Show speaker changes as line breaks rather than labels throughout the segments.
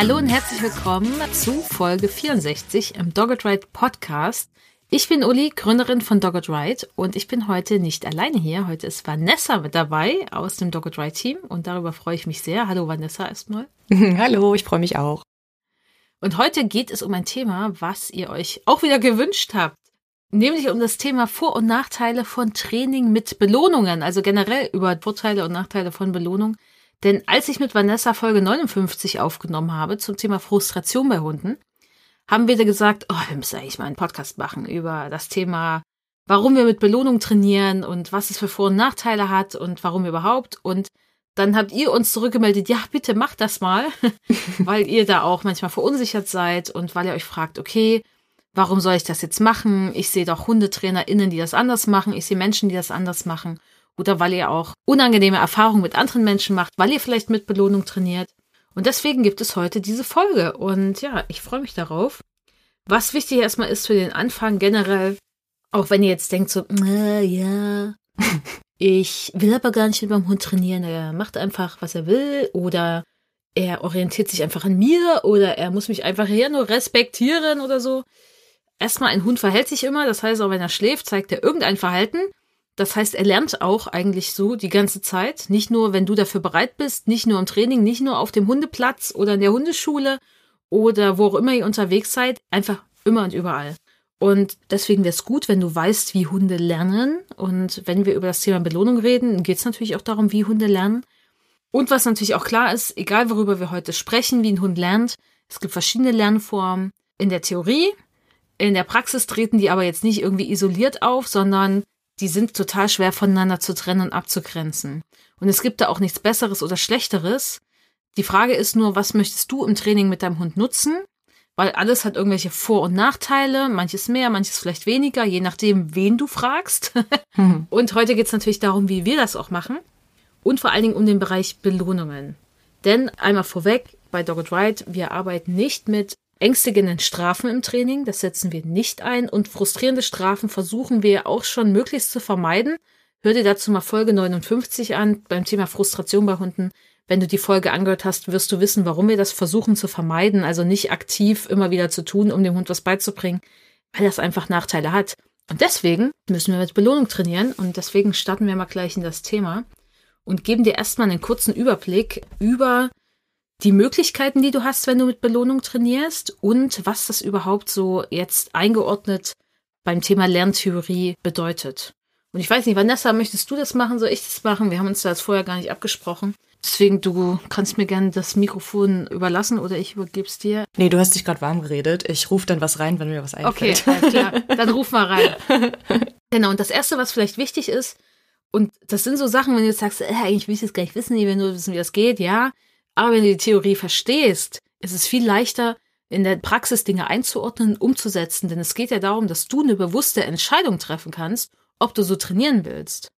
Hallo und herzlich willkommen zu Folge 64 im Dogged Ride Podcast. Ich bin Uli, Gründerin von Dogged Ride und ich bin heute nicht alleine hier. Heute ist Vanessa mit dabei aus dem Dogged Ride Team und darüber freue ich mich sehr. Hallo Vanessa erstmal.
Hallo, ich freue mich auch.
Und heute geht es um ein Thema, was ihr euch auch wieder gewünscht habt. Nämlich um das Thema Vor- und Nachteile von Training mit Belohnungen, also generell über Vorteile und Nachteile von Belohnung. Denn als ich mit Vanessa Folge 59 aufgenommen habe zum Thema Frustration bei Hunden, haben wir da gesagt, oh, wir müssen eigentlich mal einen Podcast machen über das Thema, warum wir mit Belohnung trainieren und was es für Vor- und Nachteile hat und warum überhaupt. Und dann habt ihr uns zurückgemeldet, ja, bitte macht das mal, weil ihr da auch manchmal verunsichert seid und weil ihr euch fragt, okay, warum soll ich das jetzt machen? Ich sehe doch HundetrainerInnen, die das anders machen. Ich sehe Menschen, die das anders machen oder weil ihr auch unangenehme Erfahrungen mit anderen Menschen macht, weil ihr vielleicht mit Belohnung trainiert. Und deswegen gibt es heute diese Folge. Und ja, ich freue mich darauf. Was wichtig erstmal ist für den Anfang generell, auch wenn ihr jetzt denkt so, äh, ja, ich will aber gar nicht mit meinem Hund trainieren, er macht einfach, was er will oder er orientiert sich einfach an mir oder er muss mich einfach hier nur respektieren oder so. Erstmal, ein Hund verhält sich immer, das heißt, auch wenn er schläft, zeigt er irgendein Verhalten das heißt, er lernt auch eigentlich so die ganze Zeit. Nicht nur, wenn du dafür bereit bist, nicht nur im Training, nicht nur auf dem Hundeplatz oder in der Hundeschule oder wo auch immer ihr unterwegs seid, einfach immer und überall. Und deswegen wäre es gut, wenn du weißt, wie Hunde lernen. Und wenn wir über das Thema Belohnung reden, geht es natürlich auch darum, wie Hunde lernen. Und was natürlich auch klar ist, egal worüber wir heute sprechen, wie ein Hund lernt, es gibt verschiedene Lernformen in der Theorie. In der Praxis treten die aber jetzt nicht irgendwie isoliert auf, sondern die sind total schwer voneinander zu trennen und abzugrenzen. Und es gibt da auch nichts Besseres oder Schlechteres. Die Frage ist nur, was möchtest du im Training mit deinem Hund nutzen? Weil alles hat irgendwelche Vor- und Nachteile, manches mehr, manches vielleicht weniger, je nachdem, wen du fragst. Mhm. Und heute geht es natürlich darum, wie wir das auch machen. Und vor allen Dingen um den Bereich Belohnungen. Denn einmal vorweg, bei Dogged Ride, wir arbeiten nicht mit ängstigenden Strafen im Training, das setzen wir nicht ein und frustrierende Strafen versuchen wir auch schon möglichst zu vermeiden. Hör dir dazu mal Folge 59 an beim Thema Frustration bei Hunden. Wenn du die Folge angehört hast, wirst du wissen, warum wir das versuchen zu vermeiden, also nicht aktiv immer wieder zu tun, um dem Hund was beizubringen, weil das einfach Nachteile hat. Und deswegen müssen wir mit Belohnung trainieren und deswegen starten wir mal gleich in das Thema und geben dir erstmal einen kurzen Überblick über die Möglichkeiten, die du hast, wenn du mit Belohnung trainierst und was das überhaupt so jetzt eingeordnet beim Thema Lerntheorie bedeutet. Und ich weiß nicht, Vanessa, möchtest du das machen? Soll ich das machen? Wir haben uns das vorher gar nicht abgesprochen. Deswegen, du kannst mir gerne das Mikrofon überlassen oder ich übergebe es dir.
Nee, du hast dich gerade warm geredet. Ich rufe dann was rein, wenn mir was einfällt.
Okay, klar. Dann ruf mal rein. genau, und das Erste, was vielleicht wichtig ist, und das sind so Sachen, wenn du jetzt sagst, äh, eigentlich will ich das gar nicht wissen, ich will nur wissen, wie das geht, ja. Aber wenn du die Theorie verstehst, ist es viel leichter, in der Praxis Dinge einzuordnen umzusetzen, denn es geht ja darum, dass du eine bewusste Entscheidung treffen kannst, ob du so trainieren willst.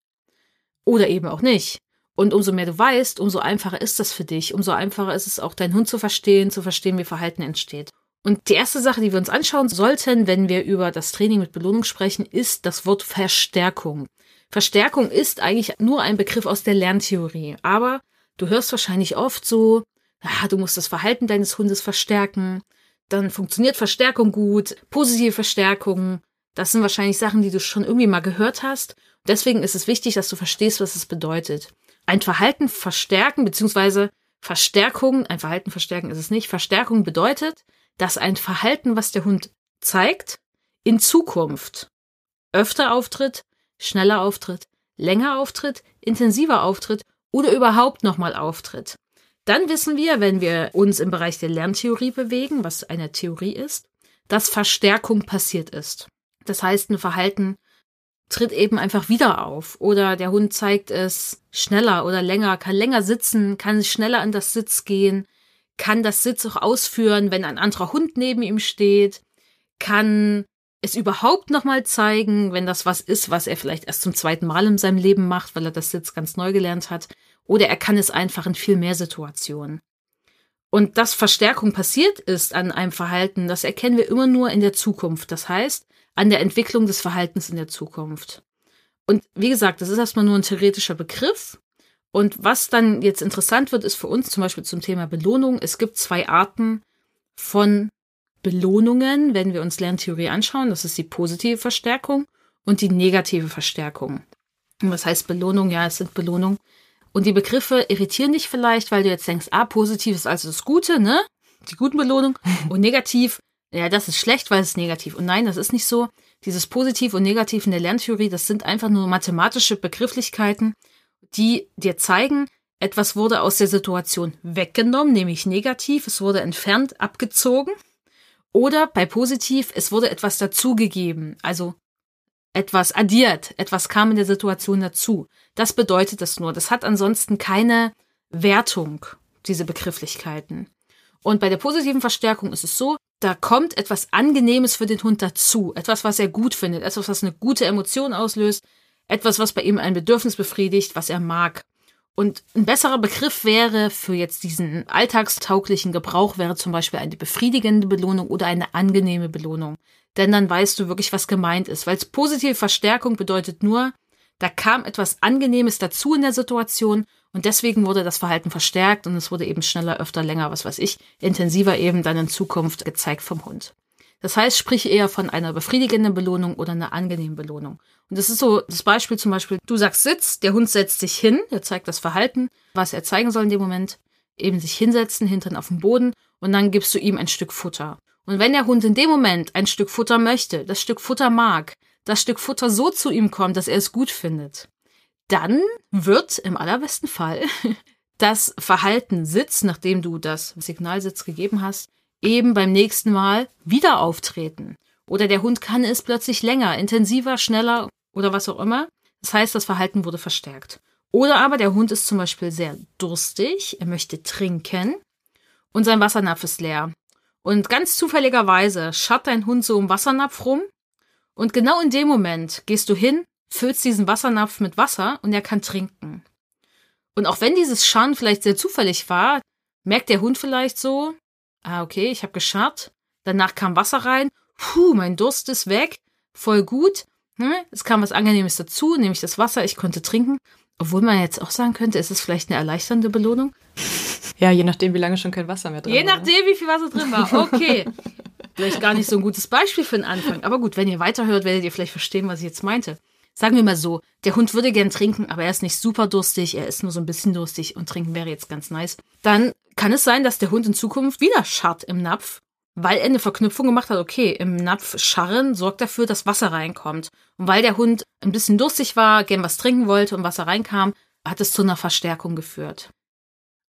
Oder eben auch nicht. Und umso mehr du weißt, umso einfacher ist das für dich, umso einfacher ist es auch, deinen Hund zu verstehen, zu verstehen, wie Verhalten entsteht. Und die erste Sache, die wir uns anschauen sollten, wenn wir über das Training mit Belohnung sprechen, ist das Wort Verstärkung. Verstärkung ist eigentlich nur ein Begriff aus der Lerntheorie, aber Du hörst wahrscheinlich oft so, ja, du musst das Verhalten deines Hundes verstärken, dann funktioniert Verstärkung gut, positive Verstärkung. Das sind wahrscheinlich Sachen, die du schon irgendwie mal gehört hast. Deswegen ist es wichtig, dass du verstehst, was es bedeutet. Ein Verhalten verstärken, beziehungsweise Verstärkung, ein Verhalten verstärken ist es nicht. Verstärkung bedeutet, dass ein Verhalten, was der Hund zeigt, in Zukunft öfter auftritt, schneller auftritt, länger auftritt, intensiver auftritt oder überhaupt nochmal auftritt. Dann wissen wir, wenn wir uns im Bereich der Lerntheorie bewegen, was eine Theorie ist, dass Verstärkung passiert ist. Das heißt, ein Verhalten tritt eben einfach wieder auf. Oder der Hund zeigt es schneller oder länger, kann länger sitzen, kann schneller an das Sitz gehen, kann das Sitz auch ausführen, wenn ein anderer Hund neben ihm steht, kann es überhaupt nochmal zeigen, wenn das was ist, was er vielleicht erst zum zweiten Mal in seinem Leben macht, weil er das Sitz ganz neu gelernt hat. Oder er kann es einfach in viel mehr Situationen. Und dass Verstärkung passiert ist an einem Verhalten, das erkennen wir immer nur in der Zukunft. Das heißt, an der Entwicklung des Verhaltens in der Zukunft. Und wie gesagt, das ist erstmal nur ein theoretischer Begriff. Und was dann jetzt interessant wird, ist für uns zum Beispiel zum Thema Belohnung. Es gibt zwei Arten von Belohnungen, wenn wir uns Lerntheorie anschauen. Das ist die positive Verstärkung und die negative Verstärkung. Und was heißt Belohnung? Ja, es sind Belohnungen. Und die Begriffe irritieren dich vielleicht, weil du jetzt denkst, ah, positiv ist also das Gute, ne? Die guten Belohnungen. Und negativ, ja, das ist schlecht, weil es ist negativ. Und nein, das ist nicht so. Dieses Positiv und Negativ in der Lerntheorie, das sind einfach nur mathematische Begrifflichkeiten, die dir zeigen, etwas wurde aus der Situation weggenommen, nämlich negativ, es wurde entfernt, abgezogen. Oder bei positiv, es wurde etwas dazugegeben, also etwas addiert, etwas kam in der Situation dazu. Das bedeutet das nur. Das hat ansonsten keine Wertung, diese Begrifflichkeiten. Und bei der positiven Verstärkung ist es so, da kommt etwas Angenehmes für den Hund dazu, etwas, was er gut findet, etwas, was eine gute Emotion auslöst, etwas, was bei ihm ein Bedürfnis befriedigt, was er mag. Und ein besserer Begriff wäre für jetzt diesen alltagstauglichen Gebrauch wäre zum Beispiel eine befriedigende Belohnung oder eine angenehme Belohnung. Denn dann weißt du wirklich, was gemeint ist. Weil positive Verstärkung bedeutet nur, da kam etwas Angenehmes dazu in der Situation und deswegen wurde das Verhalten verstärkt und es wurde eben schneller, öfter, länger, was weiß ich, intensiver eben dann in Zukunft gezeigt vom Hund. Das heißt, sprich eher von einer befriedigenden Belohnung oder einer angenehmen Belohnung. Und das ist so das Beispiel zum Beispiel, du sagst Sitz, der Hund setzt sich hin, der zeigt das Verhalten, was er zeigen soll in dem Moment, eben sich hinsetzen, hintern auf dem Boden und dann gibst du ihm ein Stück Futter. Und wenn der Hund in dem Moment ein Stück Futter möchte, das Stück Futter mag, das Stück Futter so zu ihm kommt, dass er es gut findet, dann wird im allerbesten Fall das Verhalten Sitz, nachdem du das Signalsitz gegeben hast, eben beim nächsten Mal wieder auftreten. Oder der Hund kann es plötzlich länger, intensiver, schneller oder was auch immer. Das heißt, das Verhalten wurde verstärkt. Oder aber der Hund ist zum Beispiel sehr durstig, er möchte trinken und sein Wassernapf ist leer. Und ganz zufälligerweise scharrt dein Hund so im Wassernapf rum und genau in dem Moment gehst du hin, füllst diesen Wassernapf mit Wasser und er kann trinken. Und auch wenn dieses Scharren vielleicht sehr zufällig war, merkt der Hund vielleicht so, Ah, okay, ich habe gescharrt. Danach kam Wasser rein. Puh, mein Durst ist weg. Voll gut. Hm? Es kam was Angenehmes dazu, nämlich das Wasser. Ich konnte trinken. Obwohl man jetzt auch sagen könnte, ist es vielleicht eine erleichternde Belohnung?
Ja, je nachdem, wie lange schon kein Wasser mehr drin
je
war.
Je nachdem, wie viel Wasser drin war. Okay. vielleicht gar nicht so ein gutes Beispiel für den Anfang. Aber gut, wenn ihr weiterhört, werdet ihr vielleicht verstehen, was ich jetzt meinte. Sagen wir mal so, der Hund würde gern trinken, aber er ist nicht super durstig, er ist nur so ein bisschen durstig und trinken wäre jetzt ganz nice. Dann kann es sein, dass der Hund in Zukunft wieder scharrt im Napf, weil er eine Verknüpfung gemacht hat, okay, im Napf scharren sorgt dafür, dass Wasser reinkommt. Und weil der Hund ein bisschen durstig war, gern was trinken wollte und Wasser reinkam, hat es zu einer Verstärkung geführt.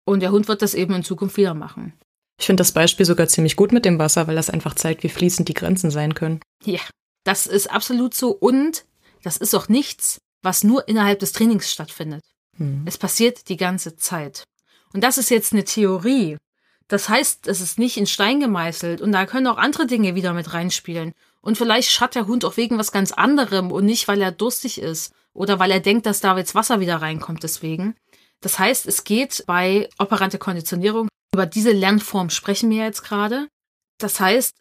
Und der Hund wird das eben in Zukunft wieder machen.
Ich finde das Beispiel sogar ziemlich gut mit dem Wasser, weil das einfach zeigt, wie fließend die Grenzen sein können.
Ja, das ist absolut so. Und das ist auch nichts, was nur innerhalb des Trainings stattfindet. Hm. Es passiert die ganze Zeit. Und das ist jetzt eine Theorie. Das heißt, es ist nicht in Stein gemeißelt und da können auch andere Dinge wieder mit reinspielen. Und vielleicht schat der Hund auch wegen was ganz anderem und nicht, weil er durstig ist oder weil er denkt, dass da jetzt Wasser wieder reinkommt deswegen. Das heißt, es geht bei operante Konditionierung, über diese Lernform sprechen wir jetzt gerade. Das heißt,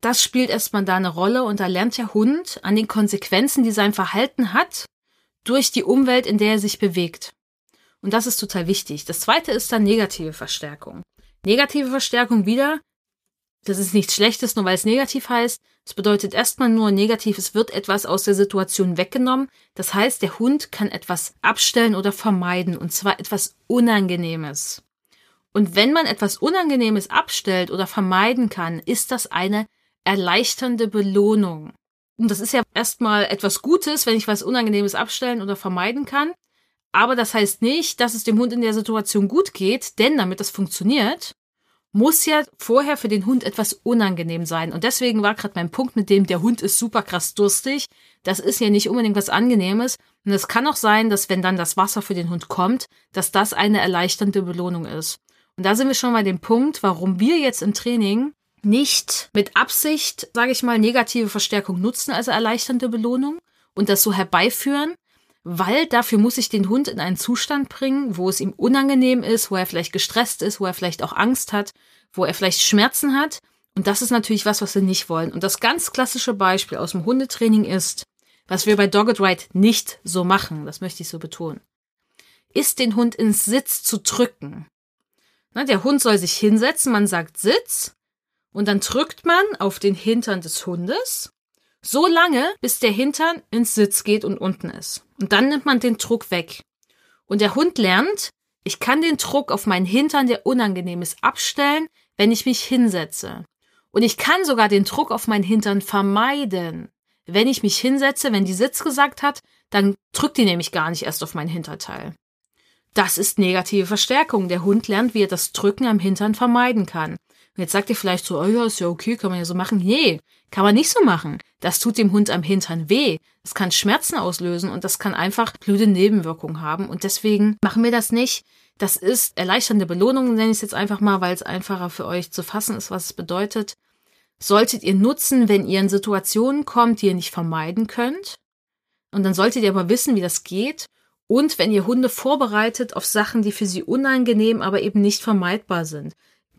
das spielt erstmal da eine Rolle und da lernt der Hund an den Konsequenzen, die sein Verhalten hat, durch die Umwelt, in der er sich bewegt. Und das ist total wichtig. Das zweite ist dann negative Verstärkung. Negative Verstärkung wieder, das ist nichts Schlechtes, nur weil es negativ heißt. Es bedeutet erstmal nur negativ, es wird etwas aus der Situation weggenommen. Das heißt, der Hund kann etwas abstellen oder vermeiden, und zwar etwas Unangenehmes. Und wenn man etwas Unangenehmes abstellt oder vermeiden kann, ist das eine erleichternde Belohnung. Und das ist ja erstmal etwas Gutes, wenn ich was Unangenehmes abstellen oder vermeiden kann. Aber das heißt nicht, dass es dem Hund in der Situation gut geht, denn damit das funktioniert, muss ja vorher für den Hund etwas unangenehm sein. Und deswegen war gerade mein Punkt mit dem, der Hund ist super krass durstig. Das ist ja nicht unbedingt was Angenehmes. Und es kann auch sein, dass wenn dann das Wasser für den Hund kommt, dass das eine erleichternde Belohnung ist. Und da sind wir schon bei dem Punkt, warum wir jetzt im Training nicht mit Absicht, sage ich mal, negative Verstärkung nutzen als erleichternde Belohnung und das so herbeiführen, weil dafür muss ich den Hund in einen Zustand bringen, wo es ihm unangenehm ist, wo er vielleicht gestresst ist, wo er vielleicht auch Angst hat, wo er vielleicht Schmerzen hat. Und das ist natürlich was, was wir nicht wollen. Und das ganz klassische Beispiel aus dem Hundetraining ist, was wir bei Dogged Ride nicht so machen, das möchte ich so betonen, ist den Hund ins Sitz zu drücken. Na, der Hund soll sich hinsetzen, man sagt Sitz, und dann drückt man auf den Hintern des Hundes so lange, bis der Hintern ins Sitz geht und unten ist. Und dann nimmt man den Druck weg. Und der Hund lernt, ich kann den Druck auf meinen Hintern, der unangenehm ist, abstellen, wenn ich mich hinsetze. Und ich kann sogar den Druck auf meinen Hintern vermeiden. Wenn ich mich hinsetze, wenn die Sitz gesagt hat, dann drückt die nämlich gar nicht erst auf mein Hinterteil. Das ist negative Verstärkung. Der Hund lernt, wie er das Drücken am Hintern vermeiden kann. Und jetzt sagt ihr vielleicht so, oh ja, ist ja okay, kann man ja so machen. Nee, kann man nicht so machen. Das tut dem Hund am Hintern weh. Das kann Schmerzen auslösen und das kann einfach blöde Nebenwirkungen haben. Und deswegen machen wir das nicht. Das ist erleichternde Belohnung, nenne ich es jetzt einfach mal, weil es einfacher für euch zu fassen ist, was es bedeutet. Solltet ihr nutzen, wenn ihr in Situationen kommt, die ihr nicht vermeiden könnt. Und dann solltet ihr aber wissen, wie das geht. Und wenn ihr Hunde vorbereitet auf Sachen, die für sie unangenehm, aber eben nicht vermeidbar sind.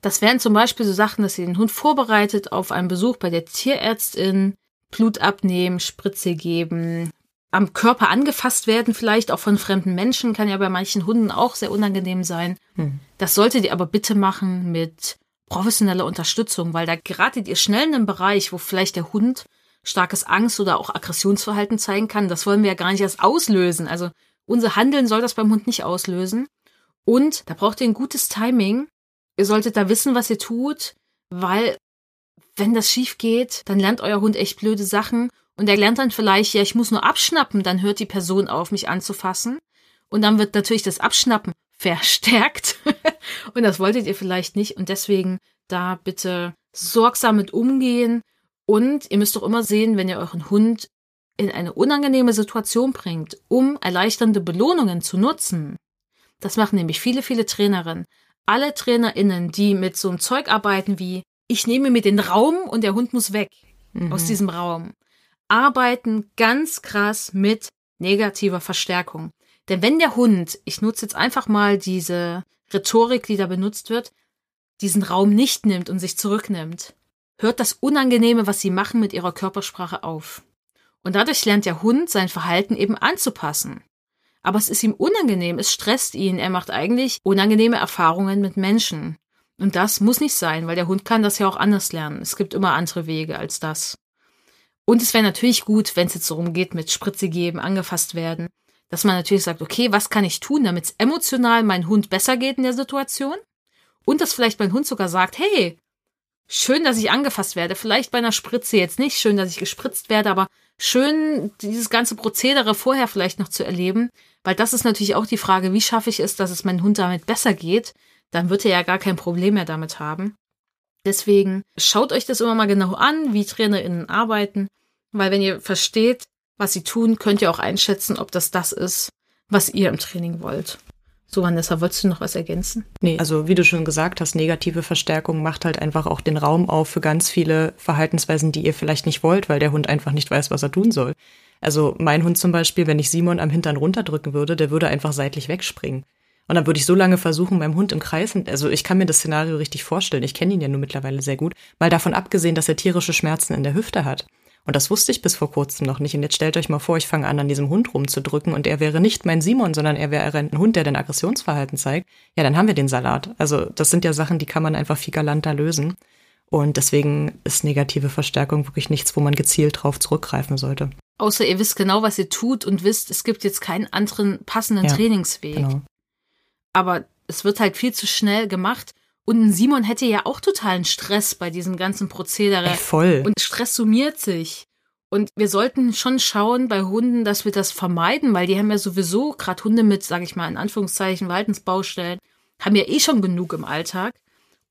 Das wären zum Beispiel so Sachen, dass ihr den Hund vorbereitet auf einen Besuch bei der Tierärztin, Blut abnehmen, Spritze geben, am Körper angefasst werden, vielleicht auch von fremden Menschen, kann ja bei manchen Hunden auch sehr unangenehm sein. Hm. Das solltet ihr aber bitte machen mit professioneller Unterstützung, weil da geratet ihr schnell in einen Bereich, wo vielleicht der Hund starkes Angst oder auch Aggressionsverhalten zeigen kann. Das wollen wir ja gar nicht erst auslösen. Also unser Handeln soll das beim Hund nicht auslösen. Und da braucht ihr ein gutes Timing, Ihr solltet da wissen, was ihr tut, weil wenn das schief geht, dann lernt euer Hund echt blöde Sachen und er lernt dann vielleicht, ja, ich muss nur abschnappen, dann hört die Person auf, mich anzufassen. Und dann wird natürlich das Abschnappen verstärkt. und das wolltet ihr vielleicht nicht. Und deswegen da bitte sorgsam mit umgehen. Und ihr müsst doch immer sehen, wenn ihr euren Hund in eine unangenehme Situation bringt, um erleichternde Belohnungen zu nutzen. Das machen nämlich viele, viele Trainerinnen alle TrainerInnen, die mit so einem Zeug arbeiten wie, ich nehme mir den Raum und der Hund muss weg mhm. aus diesem Raum, arbeiten ganz krass mit negativer Verstärkung. Denn wenn der Hund, ich nutze jetzt einfach mal diese Rhetorik, die da benutzt wird, diesen Raum nicht nimmt und sich zurücknimmt, hört das Unangenehme, was sie machen, mit ihrer Körpersprache auf. Und dadurch lernt der Hund sein Verhalten eben anzupassen aber es ist ihm unangenehm, es stresst ihn, er macht eigentlich unangenehme Erfahrungen mit Menschen. Und das muss nicht sein, weil der Hund kann das ja auch anders lernen. Es gibt immer andere Wege als das. Und es wäre natürlich gut, wenn es jetzt darum geht, mit Spritze geben, angefasst werden, dass man natürlich sagt, okay, was kann ich tun, damit es emotional mein Hund besser geht in der Situation? Und dass vielleicht mein Hund sogar sagt, hey, schön, dass ich angefasst werde. Vielleicht bei einer Spritze jetzt nicht, schön, dass ich gespritzt werde, aber schön, dieses ganze Prozedere vorher vielleicht noch zu erleben, weil das ist natürlich auch die Frage, wie schaffe ich es, dass es meinem Hund damit besser geht? Dann wird er ja gar kein Problem mehr damit haben. Deswegen schaut euch das immer mal genau an, wie TrainerInnen arbeiten, weil wenn ihr versteht, was sie tun, könnt ihr auch einschätzen, ob das das ist, was ihr im Training wollt. So, Vanessa, wolltest du noch was ergänzen?
Nee, also wie du schon gesagt hast, negative Verstärkung macht halt einfach auch den Raum auf für ganz viele Verhaltensweisen, die ihr vielleicht nicht wollt, weil der Hund einfach nicht weiß, was er tun soll. Also mein Hund zum Beispiel, wenn ich Simon am Hintern runterdrücken würde, der würde einfach seitlich wegspringen. Und dann würde ich so lange versuchen, meinem Hund im Kreis, also ich kann mir das Szenario richtig vorstellen, ich kenne ihn ja nur mittlerweile sehr gut, mal davon abgesehen, dass er tierische Schmerzen in der Hüfte hat. Und das wusste ich bis vor kurzem noch nicht. Und jetzt stellt euch mal vor, ich fange an, an diesem Hund rumzudrücken und er wäre nicht mein Simon, sondern er wäre ein Hund, der den Aggressionsverhalten zeigt. Ja, dann haben wir den Salat. Also das sind ja Sachen, die kann man einfach viel galanter lösen. Und deswegen ist negative Verstärkung wirklich nichts, wo man gezielt drauf zurückgreifen sollte.
Außer ihr wisst genau, was ihr tut und wisst, es gibt jetzt keinen anderen passenden ja, Trainingsweg. Genau. Aber es wird halt viel zu schnell gemacht. Und Simon hätte ja auch totalen Stress bei diesem ganzen Prozedere. Ey,
voll.
Und Stress summiert sich. Und wir sollten schon schauen bei Hunden, dass wir das vermeiden, weil die haben ja sowieso, gerade Hunde mit, sage ich mal, in Anführungszeichen, Verhaltensbaustellen, haben ja eh schon genug im Alltag.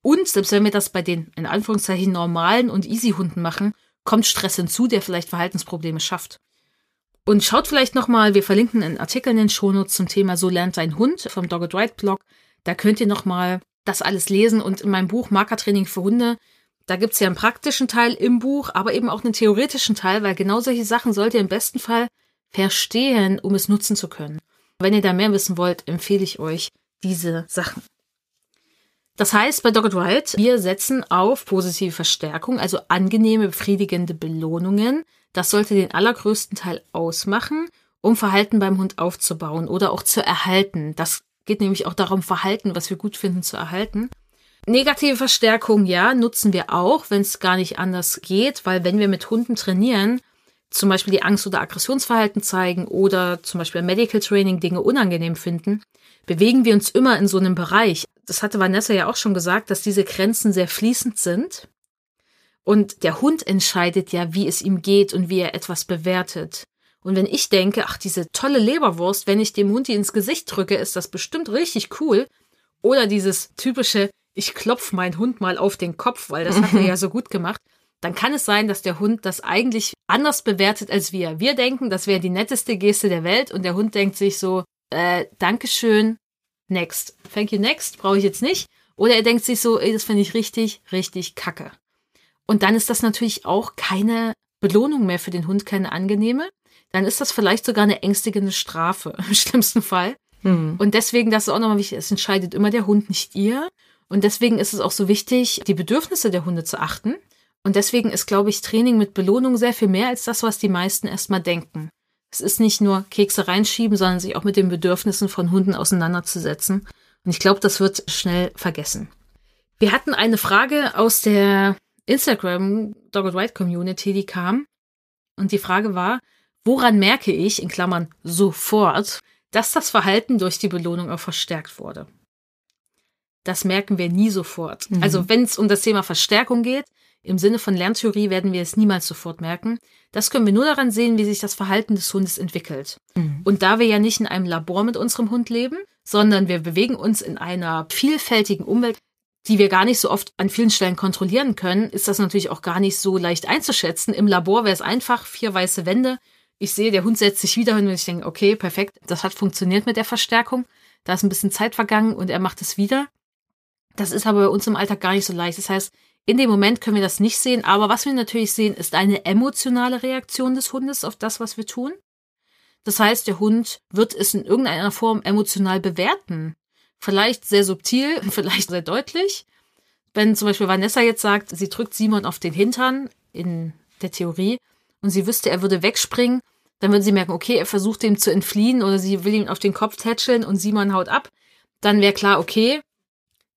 Und selbst wenn wir das bei den in Anführungszeichen normalen und easy Hunden machen, kommt Stress hinzu, der vielleicht Verhaltensprobleme schafft. Und schaut vielleicht nochmal, wir verlinken einen Artikel in den Shownotes zum Thema So lernt dein Hund vom Dogged Right Blog. Da könnt ihr nochmal das alles lesen. Und in meinem Buch Markertraining für Hunde, da gibt's ja einen praktischen Teil im Buch, aber eben auch einen theoretischen Teil, weil genau solche Sachen sollt ihr im besten Fall verstehen, um es nutzen zu können. Wenn ihr da mehr wissen wollt, empfehle ich euch diese Sachen. Das heißt bei Dogged Right, wir setzen auf positive Verstärkung, also angenehme, befriedigende Belohnungen. Das sollte den allergrößten Teil ausmachen, um Verhalten beim Hund aufzubauen oder auch zu erhalten. Das geht nämlich auch darum, Verhalten, was wir gut finden, zu erhalten. Negative Verstärkung, ja, nutzen wir auch, wenn es gar nicht anders geht, weil wenn wir mit Hunden trainieren, zum Beispiel die Angst- oder Aggressionsverhalten zeigen oder zum Beispiel im Medical Training Dinge unangenehm finden, bewegen wir uns immer in so einem Bereich. Das hatte Vanessa ja auch schon gesagt, dass diese Grenzen sehr fließend sind. Und der Hund entscheidet ja, wie es ihm geht und wie er etwas bewertet. Und wenn ich denke, ach, diese tolle Leberwurst, wenn ich dem Hund die ins Gesicht drücke, ist das bestimmt richtig cool. Oder dieses typische, ich klopf meinen Hund mal auf den Kopf, weil das hat er ja so gut gemacht. Dann kann es sein, dass der Hund das eigentlich anders bewertet als wir. Wir denken, das wäre die netteste Geste der Welt und der Hund denkt sich so, äh, Dankeschön, next. Thank you, next, brauche ich jetzt nicht. Oder er denkt sich so, ey, das finde ich richtig, richtig kacke. Und dann ist das natürlich auch keine Belohnung mehr für den Hund, keine angenehme. Dann ist das vielleicht sogar eine ängstigende Strafe im schlimmsten Fall. Mhm. Und deswegen, das ist auch nochmal wichtig, es entscheidet immer der Hund, nicht ihr. Und deswegen ist es auch so wichtig, die Bedürfnisse der Hunde zu achten. Und deswegen ist, glaube ich, Training mit Belohnung sehr viel mehr als das, was die meisten erstmal denken. Es ist nicht nur Kekse reinschieben, sondern sich auch mit den Bedürfnissen von Hunden auseinanderzusetzen. Und ich glaube, das wird schnell vergessen. Wir hatten eine Frage aus der Instagram Dog White Community, die kam. Und die Frage war, woran merke ich, in Klammern sofort, dass das Verhalten durch die Belohnung auch verstärkt wurde? Das merken wir nie sofort. Mhm. Also wenn es um das Thema Verstärkung geht, im Sinne von Lerntheorie werden wir es niemals sofort merken. Das können wir nur daran sehen, wie sich das Verhalten des Hundes entwickelt. Mhm. Und da wir ja nicht in einem Labor mit unserem Hund leben, sondern wir bewegen uns in einer vielfältigen Umwelt, die wir gar nicht so oft an vielen Stellen kontrollieren können, ist das natürlich auch gar nicht so leicht einzuschätzen. Im Labor wäre es einfach vier weiße Wände. Ich sehe, der Hund setzt sich wieder hin und ich denke, okay, perfekt, das hat funktioniert mit der Verstärkung. Da ist ein bisschen Zeit vergangen und er macht es wieder. Das ist aber bei uns im Alltag gar nicht so leicht. Das heißt, in dem Moment können wir das nicht sehen, aber was wir natürlich sehen, ist eine emotionale Reaktion des Hundes auf das, was wir tun. Das heißt, der Hund wird es in irgendeiner Form emotional bewerten. Vielleicht sehr subtil, vielleicht sehr deutlich. Wenn zum Beispiel Vanessa jetzt sagt, sie drückt Simon auf den Hintern in der Theorie und sie wüsste, er würde wegspringen, dann würde sie merken, okay, er versucht ihm zu entfliehen oder sie will ihn auf den Kopf tätscheln und Simon haut ab. Dann wäre klar, okay,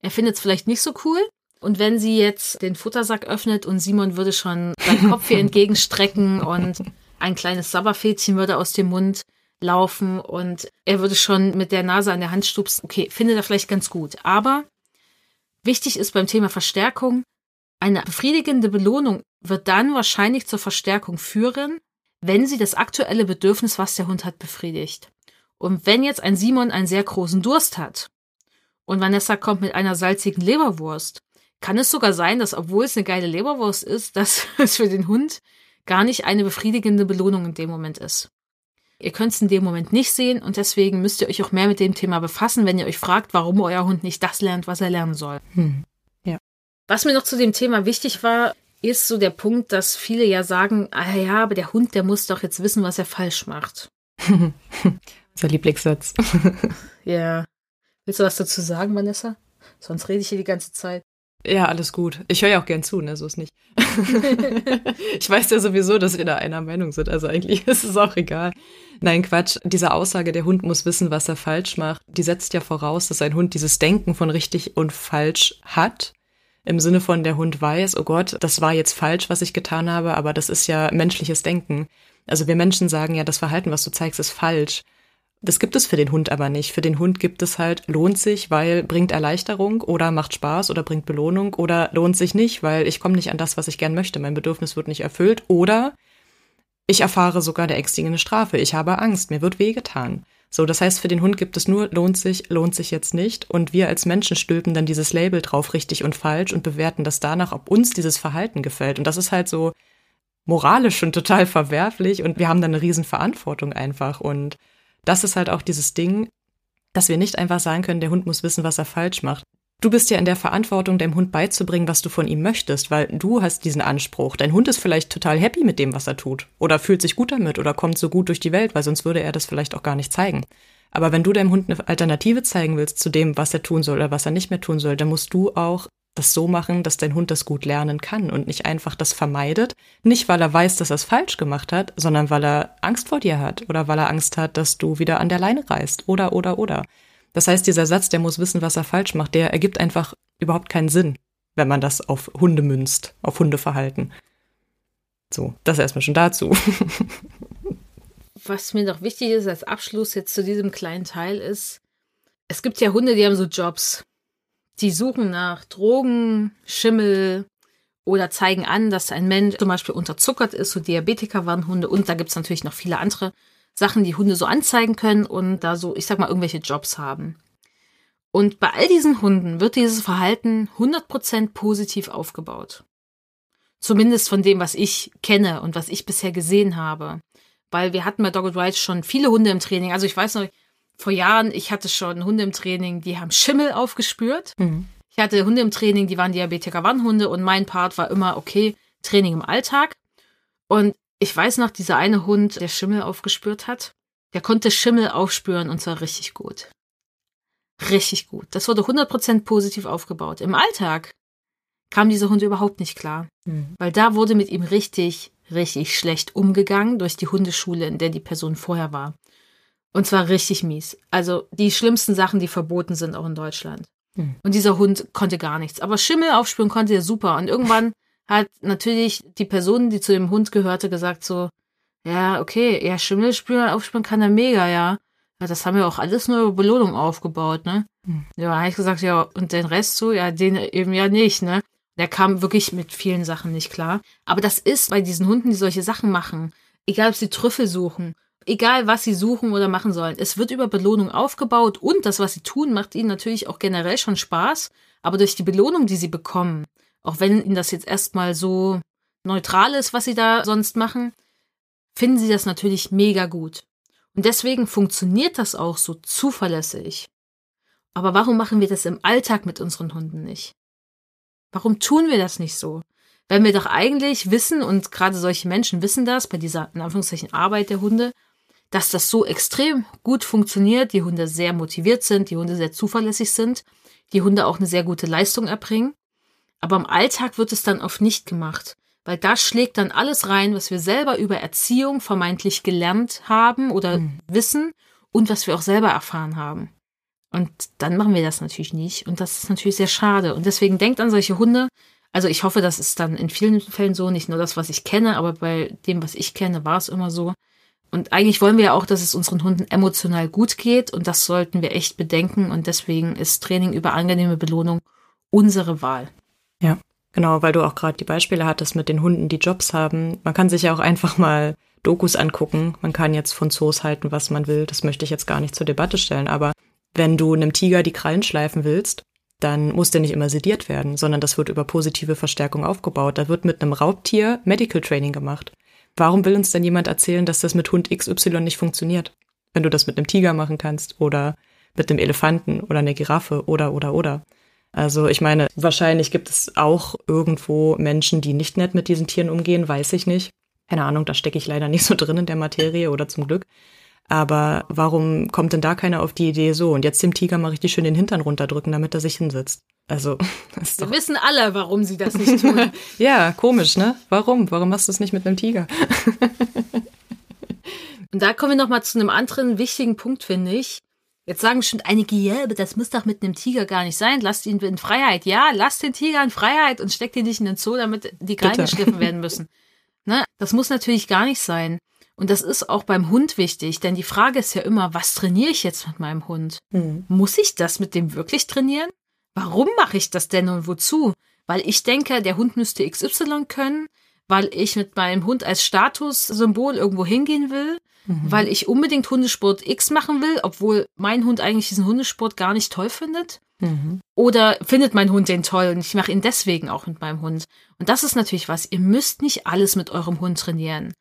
er findet es vielleicht nicht so cool. Und wenn sie jetzt den Futtersack öffnet und Simon würde schon seinen Kopf ihr entgegenstrecken und ein kleines Sabberfädchen würde aus dem Mund laufen und er würde schon mit der Nase an der Hand stupsen, okay, findet er vielleicht ganz gut. Aber wichtig ist beim Thema Verstärkung, eine befriedigende Belohnung wird dann wahrscheinlich zur Verstärkung führen, wenn sie das aktuelle Bedürfnis, was der Hund hat, befriedigt. Und wenn jetzt ein Simon einen sehr großen Durst hat und Vanessa kommt mit einer salzigen Leberwurst kann es sogar sein, dass obwohl es eine geile Leberwurst ist, dass es für den Hund gar nicht eine befriedigende Belohnung in dem Moment ist. Ihr könnt es in dem Moment nicht sehen und deswegen müsst ihr euch auch mehr mit dem Thema befassen, wenn ihr euch fragt, warum euer Hund nicht das lernt, was er lernen soll. Hm. Ja. Was mir noch zu dem Thema wichtig war, ist so der Punkt, dass viele ja sagen, ah ja, aber der Hund, der muss doch jetzt wissen, was er falsch macht.
Unser Lieblingssatz.
ja. Willst du was dazu sagen, Vanessa? Sonst rede ich hier die ganze Zeit.
Ja, alles gut. Ich höre ja auch gern zu, ne? So ist nicht. ich weiß ja sowieso, dass wir da einer Meinung sind. Also eigentlich ist es auch egal. Nein, Quatsch. Diese Aussage, der Hund muss wissen, was er falsch macht, die setzt ja voraus, dass ein Hund dieses Denken von richtig und falsch hat. Im Sinne von, der Hund weiß, oh Gott, das war jetzt falsch, was ich getan habe, aber das ist ja menschliches Denken. Also wir Menschen sagen ja, das Verhalten, was du zeigst, ist falsch. Das gibt es für den Hund aber nicht. Für den Hund gibt es halt, lohnt sich, weil bringt Erleichterung oder macht Spaß oder bringt Belohnung oder lohnt sich nicht, weil ich komme nicht an das, was ich gern möchte. Mein Bedürfnis wird nicht erfüllt oder ich erfahre sogar eine ängstigende Strafe. Ich habe Angst, mir wird wehgetan. So, das heißt, für den Hund gibt es nur lohnt sich, lohnt sich jetzt nicht. Und wir als Menschen stülpen dann dieses Label drauf, richtig und falsch, und bewerten das danach, ob uns dieses Verhalten gefällt. Und das ist halt so moralisch schon total verwerflich und wir haben dann eine Riesenverantwortung einfach. Und das ist halt auch dieses Ding, dass wir nicht einfach sagen können, der Hund muss wissen, was er falsch macht. Du bist ja in der Verantwortung, dem Hund beizubringen, was du von ihm möchtest, weil du hast diesen Anspruch. Dein Hund ist vielleicht total happy mit dem, was er tut. Oder fühlt sich gut damit oder kommt so gut durch die Welt, weil sonst würde er das vielleicht auch gar nicht zeigen. Aber wenn du deinem Hund eine Alternative zeigen willst zu dem, was er tun soll oder was er nicht mehr tun soll, dann musst du auch das so machen, dass dein Hund das gut lernen kann und nicht einfach das vermeidet. Nicht, weil er weiß, dass er es falsch gemacht hat, sondern weil er Angst vor dir hat oder weil er Angst hat, dass du wieder an der Leine reißt oder, oder, oder. Das heißt, dieser Satz, der muss wissen, was er falsch macht, der ergibt einfach überhaupt keinen Sinn, wenn man das auf Hunde münzt, auf Hundeverhalten. So, das erstmal schon dazu.
Was mir noch wichtig ist als Abschluss jetzt zu diesem kleinen Teil ist, es gibt ja Hunde, die haben so Jobs. Die suchen nach Drogen, Schimmel oder zeigen an, dass ein Mensch zum Beispiel unterzuckert ist, so Diabetiker waren Hunde und da gibt's natürlich noch viele andere Sachen, die Hunde so anzeigen können und da so, ich sag mal, irgendwelche Jobs haben. Und bei all diesen Hunden wird dieses Verhalten 100% positiv aufgebaut. Zumindest von dem, was ich kenne und was ich bisher gesehen habe. Weil wir hatten bei Dogged Rights schon viele Hunde im Training. Also ich weiß noch, vor Jahren, ich hatte schon Hunde im Training, die haben Schimmel aufgespürt. Mhm. Ich hatte Hunde im Training, die waren Diabetiker, waren Hunde und mein Part war immer, okay, Training im Alltag. Und ich weiß noch, dieser eine Hund, der Schimmel aufgespürt hat, der konnte Schimmel aufspüren und zwar richtig gut. Richtig gut. Das wurde 100% positiv aufgebaut. Im Alltag kam dieser Hund überhaupt nicht klar, mhm. weil da wurde mit ihm richtig, richtig schlecht umgegangen durch die Hundeschule, in der die Person vorher war. Und zwar richtig mies. Also die schlimmsten Sachen, die verboten sind, auch in Deutschland. Mhm. Und dieser Hund konnte gar nichts. Aber Schimmel aufspüren konnte er super. Und irgendwann hat natürlich die Person, die zu dem Hund gehörte, gesagt so, ja, okay, ja, Schimmel spüren, aufspüren kann er mega, ja. ja. Das haben wir auch alles nur über Belohnung aufgebaut, ne? Mhm. Ja, habe ich gesagt, ja, und den Rest so, ja, den eben ja nicht, ne? Der kam wirklich mit vielen Sachen nicht klar. Aber das ist bei diesen Hunden, die solche Sachen machen, egal ob sie Trüffel suchen, egal was sie suchen oder machen sollen, es wird über Belohnung aufgebaut und das, was sie tun, macht ihnen natürlich auch generell schon Spaß. Aber durch die Belohnung, die sie bekommen, auch wenn ihnen das jetzt erstmal so neutral ist, was sie da sonst machen, finden sie das natürlich mega gut. Und deswegen funktioniert das auch so zuverlässig. Aber warum machen wir das im Alltag mit unseren Hunden nicht? Warum tun wir das nicht so? Wenn wir doch eigentlich wissen, und gerade solche Menschen wissen das bei dieser, in Anführungszeichen, Arbeit der Hunde, dass das so extrem gut funktioniert, die Hunde sehr motiviert sind, die Hunde sehr zuverlässig sind, die Hunde auch eine sehr gute Leistung erbringen. Aber im Alltag wird es dann oft nicht gemacht, weil da schlägt dann alles rein, was wir selber über Erziehung vermeintlich gelernt haben oder mhm. wissen und was wir auch selber erfahren haben. Und dann machen wir das natürlich nicht. Und das ist natürlich sehr schade. Und deswegen denkt an solche Hunde. Also ich hoffe, das ist dann in vielen Fällen so, nicht nur das, was ich kenne, aber bei dem, was ich kenne, war es immer so. Und eigentlich wollen wir ja auch, dass es unseren Hunden emotional gut geht. Und das sollten wir echt bedenken. Und deswegen ist Training über angenehme Belohnung unsere Wahl.
Ja, genau, weil du auch gerade die Beispiele hattest mit den Hunden, die Jobs haben. Man kann sich ja auch einfach mal Dokus angucken. Man kann jetzt von Zoos halten, was man will. Das möchte ich jetzt gar nicht zur Debatte stellen. Aber wenn du einem Tiger die Krallen schleifen willst, dann muss der nicht immer sediert werden, sondern das wird über positive Verstärkung aufgebaut. Da wird mit einem Raubtier Medical Training gemacht. Warum will uns denn jemand erzählen, dass das mit Hund XY nicht funktioniert? Wenn du das mit einem Tiger machen kannst oder mit einem Elefanten oder einer Giraffe oder oder oder. Also ich meine, wahrscheinlich gibt es auch irgendwo Menschen, die nicht nett mit diesen Tieren umgehen, weiß ich nicht. Keine Ahnung, da stecke ich leider nicht so drin in der Materie oder zum Glück. Aber warum kommt denn da keiner auf die Idee so? Und jetzt dem Tiger mal richtig schön den Hintern runterdrücken, damit er sich hinsetzt. Also,
das ist doch Wir wissen alle, warum sie das nicht tun.
ja, komisch, ne? Warum? Warum machst du es nicht mit einem Tiger?
Und da kommen wir nochmal zu einem anderen wichtigen Punkt, finde ich. Jetzt sagen schon einige, ja, aber das muss doch mit einem Tiger gar nicht sein. Lasst ihn in Freiheit. Ja, lasst den Tiger in Freiheit und steckt ihn nicht in den Zoo, damit die Krallen geschliffen werden müssen. Ne? Das muss natürlich gar nicht sein. Und das ist auch beim Hund wichtig, denn die Frage ist ja immer, was trainiere ich jetzt mit meinem Hund? Mhm. Muss ich das mit dem wirklich trainieren? Warum mache ich das denn und wozu? Weil ich denke, der Hund müsste XY können, weil ich mit meinem Hund als Statussymbol irgendwo hingehen will, mhm. weil ich unbedingt Hundesport X machen will, obwohl mein Hund eigentlich diesen Hundesport gar nicht toll findet. Mhm. Oder findet mein Hund den toll und ich mache ihn deswegen auch mit meinem Hund. Und das ist natürlich was, ihr müsst nicht alles mit eurem Hund trainieren.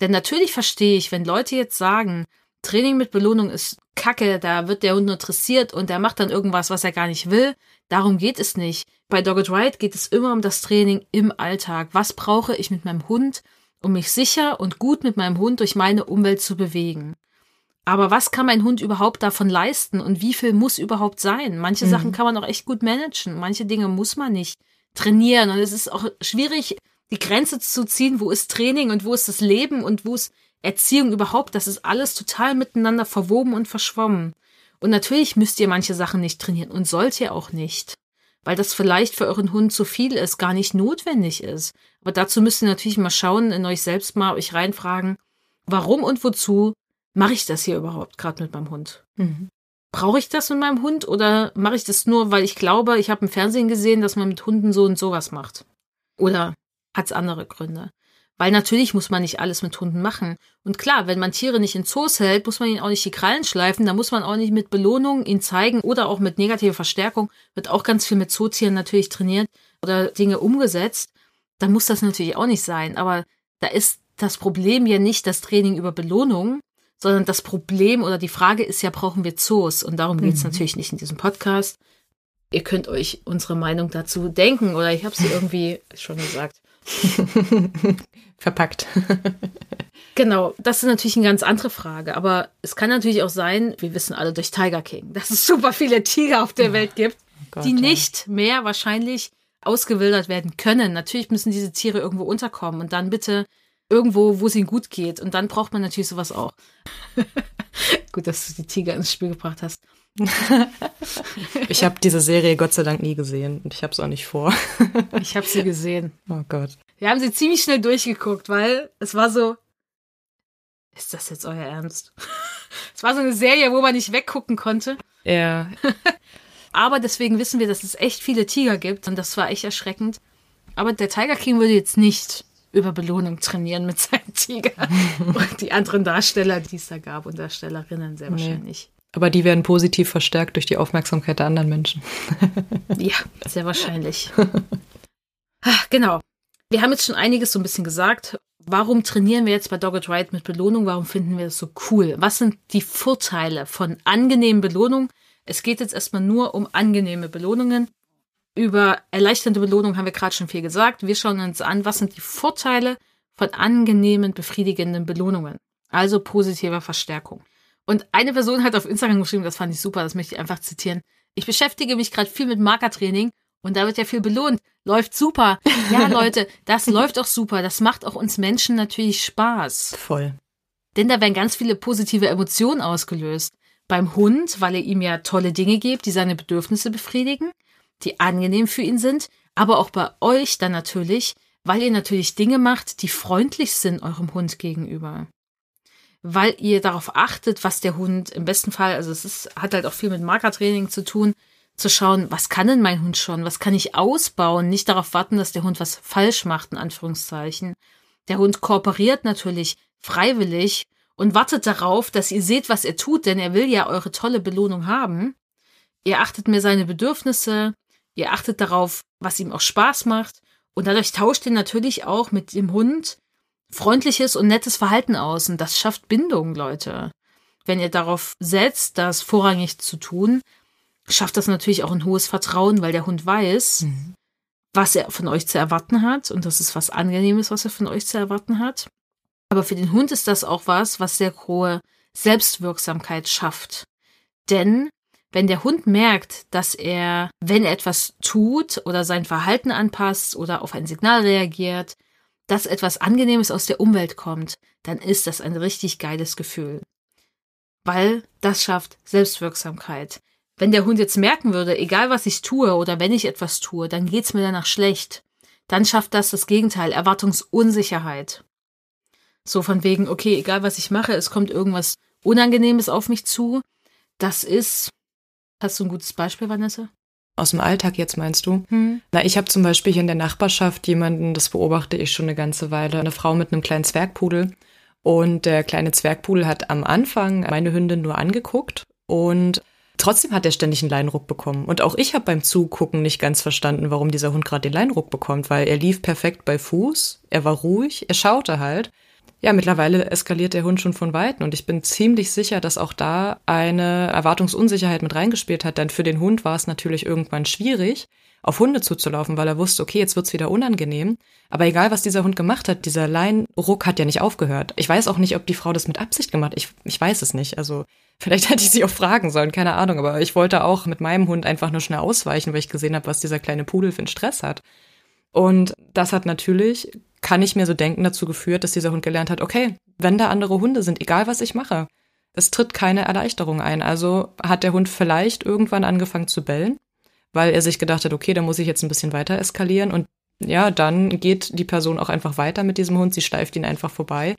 Denn natürlich verstehe ich, wenn Leute jetzt sagen, Training mit Belohnung ist Kacke, da wird der Hund nur interessiert und der macht dann irgendwas, was er gar nicht will. Darum geht es nicht. Bei Dogged Ride geht es immer um das Training im Alltag. Was brauche ich mit meinem Hund, um mich sicher und gut mit meinem Hund durch meine Umwelt zu bewegen? Aber was kann mein Hund überhaupt davon leisten und wie viel muss überhaupt sein? Manche mhm. Sachen kann man auch echt gut managen, manche Dinge muss man nicht trainieren und es ist auch schwierig, die Grenze zu ziehen, wo ist Training und wo ist das Leben und wo ist Erziehung überhaupt, das ist alles total miteinander verwoben und verschwommen. Und natürlich müsst ihr manche Sachen nicht trainieren und sollt ihr auch nicht. Weil das vielleicht für euren Hund zu viel ist, gar nicht notwendig ist. Aber dazu müsst ihr natürlich mal schauen, in euch selbst mal euch reinfragen, warum und wozu mache ich das hier überhaupt gerade mit meinem Hund? Mhm. Brauche ich das mit meinem Hund oder mache ich das nur, weil ich glaube, ich habe im Fernsehen gesehen, dass man mit Hunden so und sowas macht? Oder hat es andere Gründe? Weil natürlich muss man nicht alles mit Hunden machen. Und klar, wenn man Tiere nicht in Zoos hält, muss man ihnen auch nicht die Krallen schleifen, da muss man auch nicht mit Belohnung ihnen zeigen oder auch mit negativer Verstärkung, wird auch ganz viel mit Zootieren natürlich trainiert oder Dinge umgesetzt. Dann muss das natürlich auch nicht sein. Aber da ist das Problem ja nicht das Training über Belohnung, sondern das Problem oder die Frage ist ja, brauchen wir Zoos? Und darum geht es mhm. natürlich nicht in diesem Podcast. Ihr könnt euch unsere Meinung dazu denken oder ich habe sie irgendwie schon gesagt.
Verpackt.
genau, das ist natürlich eine ganz andere Frage. Aber es kann natürlich auch sein, wir wissen alle durch Tiger King, dass es super viele Tiger auf der ja. Welt gibt, oh Gott, die nicht mehr wahrscheinlich ausgewildert werden können. Natürlich müssen diese Tiere irgendwo unterkommen und dann bitte irgendwo, wo es ihnen gut geht. Und dann braucht man natürlich sowas auch. gut, dass du die Tiger ins Spiel gebracht hast.
ich habe diese Serie Gott sei Dank nie gesehen und ich habe es auch nicht vor.
ich habe sie gesehen.
Oh Gott.
Wir haben sie ziemlich schnell durchgeguckt, weil es war so. Ist das jetzt euer Ernst? es war so eine Serie, wo man nicht weggucken konnte.
Ja.
Aber deswegen wissen wir, dass es echt viele Tiger gibt und das war echt erschreckend. Aber der Tiger King würde jetzt nicht über Belohnung trainieren mit seinem Tiger. und die anderen Darsteller, die es da gab und Darstellerinnen sehr wahrscheinlich.
Aber die werden positiv verstärkt durch die Aufmerksamkeit der anderen Menschen.
ja, sehr wahrscheinlich. Ach, genau. Wir haben jetzt schon einiges so ein bisschen gesagt. Warum trainieren wir jetzt bei Dogged Ride mit Belohnung? Warum finden wir das so cool? Was sind die Vorteile von angenehmen Belohnungen? Es geht jetzt erstmal nur um angenehme Belohnungen. Über erleichternde Belohnung haben wir gerade schon viel gesagt. Wir schauen uns an, was sind die Vorteile von angenehmen, befriedigenden Belohnungen. Also positiver Verstärkung. Und eine Person hat auf Instagram geschrieben, das fand ich super, das möchte ich einfach zitieren. Ich beschäftige mich gerade viel mit Markertraining und da wird ja viel belohnt. Läuft super. Ja, Leute, das läuft auch super. Das macht auch uns Menschen natürlich Spaß.
Voll.
Denn da werden ganz viele positive Emotionen ausgelöst. Beim Hund, weil ihr ihm ja tolle Dinge gebt, die seine Bedürfnisse befriedigen, die angenehm für ihn sind, aber auch bei euch dann natürlich, weil ihr natürlich Dinge macht, die freundlich sind eurem Hund gegenüber weil ihr darauf achtet, was der Hund im besten Fall, also es ist, hat halt auch viel mit Markertraining zu tun, zu schauen, was kann denn mein Hund schon, was kann ich ausbauen, nicht darauf warten, dass der Hund was falsch macht, in Anführungszeichen. Der Hund kooperiert natürlich freiwillig und wartet darauf, dass ihr seht, was er tut, denn er will ja eure tolle Belohnung haben. Ihr achtet mir seine Bedürfnisse, ihr achtet darauf, was ihm auch Spaß macht und dadurch tauscht ihr natürlich auch mit dem Hund freundliches und nettes Verhalten aus und das schafft Bindung, Leute. Wenn ihr darauf setzt, das vorrangig zu tun, schafft das natürlich auch ein hohes Vertrauen, weil der Hund weiß, mhm. was er von euch zu erwarten hat und das ist was Angenehmes, was er von euch zu erwarten hat. Aber für den Hund ist das auch was, was sehr hohe Selbstwirksamkeit schafft. Denn wenn der Hund merkt, dass er, wenn er etwas tut oder sein Verhalten anpasst oder auf ein Signal reagiert, dass etwas Angenehmes aus der Umwelt kommt, dann ist das ein richtig geiles Gefühl. Weil das schafft Selbstwirksamkeit. Wenn der Hund jetzt merken würde, egal was ich tue oder wenn ich etwas tue, dann geht's mir danach schlecht, dann schafft das das Gegenteil, Erwartungsunsicherheit. So von wegen, okay, egal was ich mache, es kommt irgendwas Unangenehmes auf mich zu. Das ist. Hast du ein gutes Beispiel, Vanessa?
Aus dem Alltag jetzt meinst du? Hm. Na, ich habe zum Beispiel hier in der Nachbarschaft jemanden, das beobachte ich schon eine ganze Weile, eine Frau mit einem kleinen Zwergpudel. Und der kleine Zwergpudel hat am Anfang meine Hündin nur angeguckt und Trotzdem hat er ständig einen Leinruck bekommen. Und auch ich habe beim Zugucken nicht ganz verstanden, warum dieser Hund gerade den Leinruck bekommt, weil er lief perfekt bei Fuß, er war ruhig, er schaute halt. Ja, mittlerweile eskaliert der Hund schon von Weitem und ich bin ziemlich sicher, dass auch da eine Erwartungsunsicherheit mit reingespielt hat, denn für den Hund war es natürlich irgendwann schwierig, auf Hunde zuzulaufen, weil er wusste, okay, jetzt wird's wieder unangenehm. Aber egal, was dieser Hund gemacht hat, dieser Leinruck hat ja nicht aufgehört. Ich weiß auch nicht, ob die Frau das mit Absicht gemacht hat. Ich, ich weiß es nicht. Also vielleicht hätte ich sie auch fragen sollen, keine Ahnung. Aber ich wollte auch mit meinem Hund einfach nur schnell ausweichen, weil ich gesehen habe, was dieser kleine Pudel für einen Stress hat. Und das hat natürlich, kann ich mir so denken, dazu geführt, dass dieser Hund gelernt hat, okay, wenn da andere Hunde sind, egal was ich mache, es tritt keine Erleichterung ein. Also hat der Hund vielleicht irgendwann angefangen zu bellen weil er sich gedacht hat, okay, da muss ich jetzt ein bisschen weiter eskalieren und ja, dann geht die Person auch einfach weiter mit diesem Hund, sie steift ihn einfach vorbei,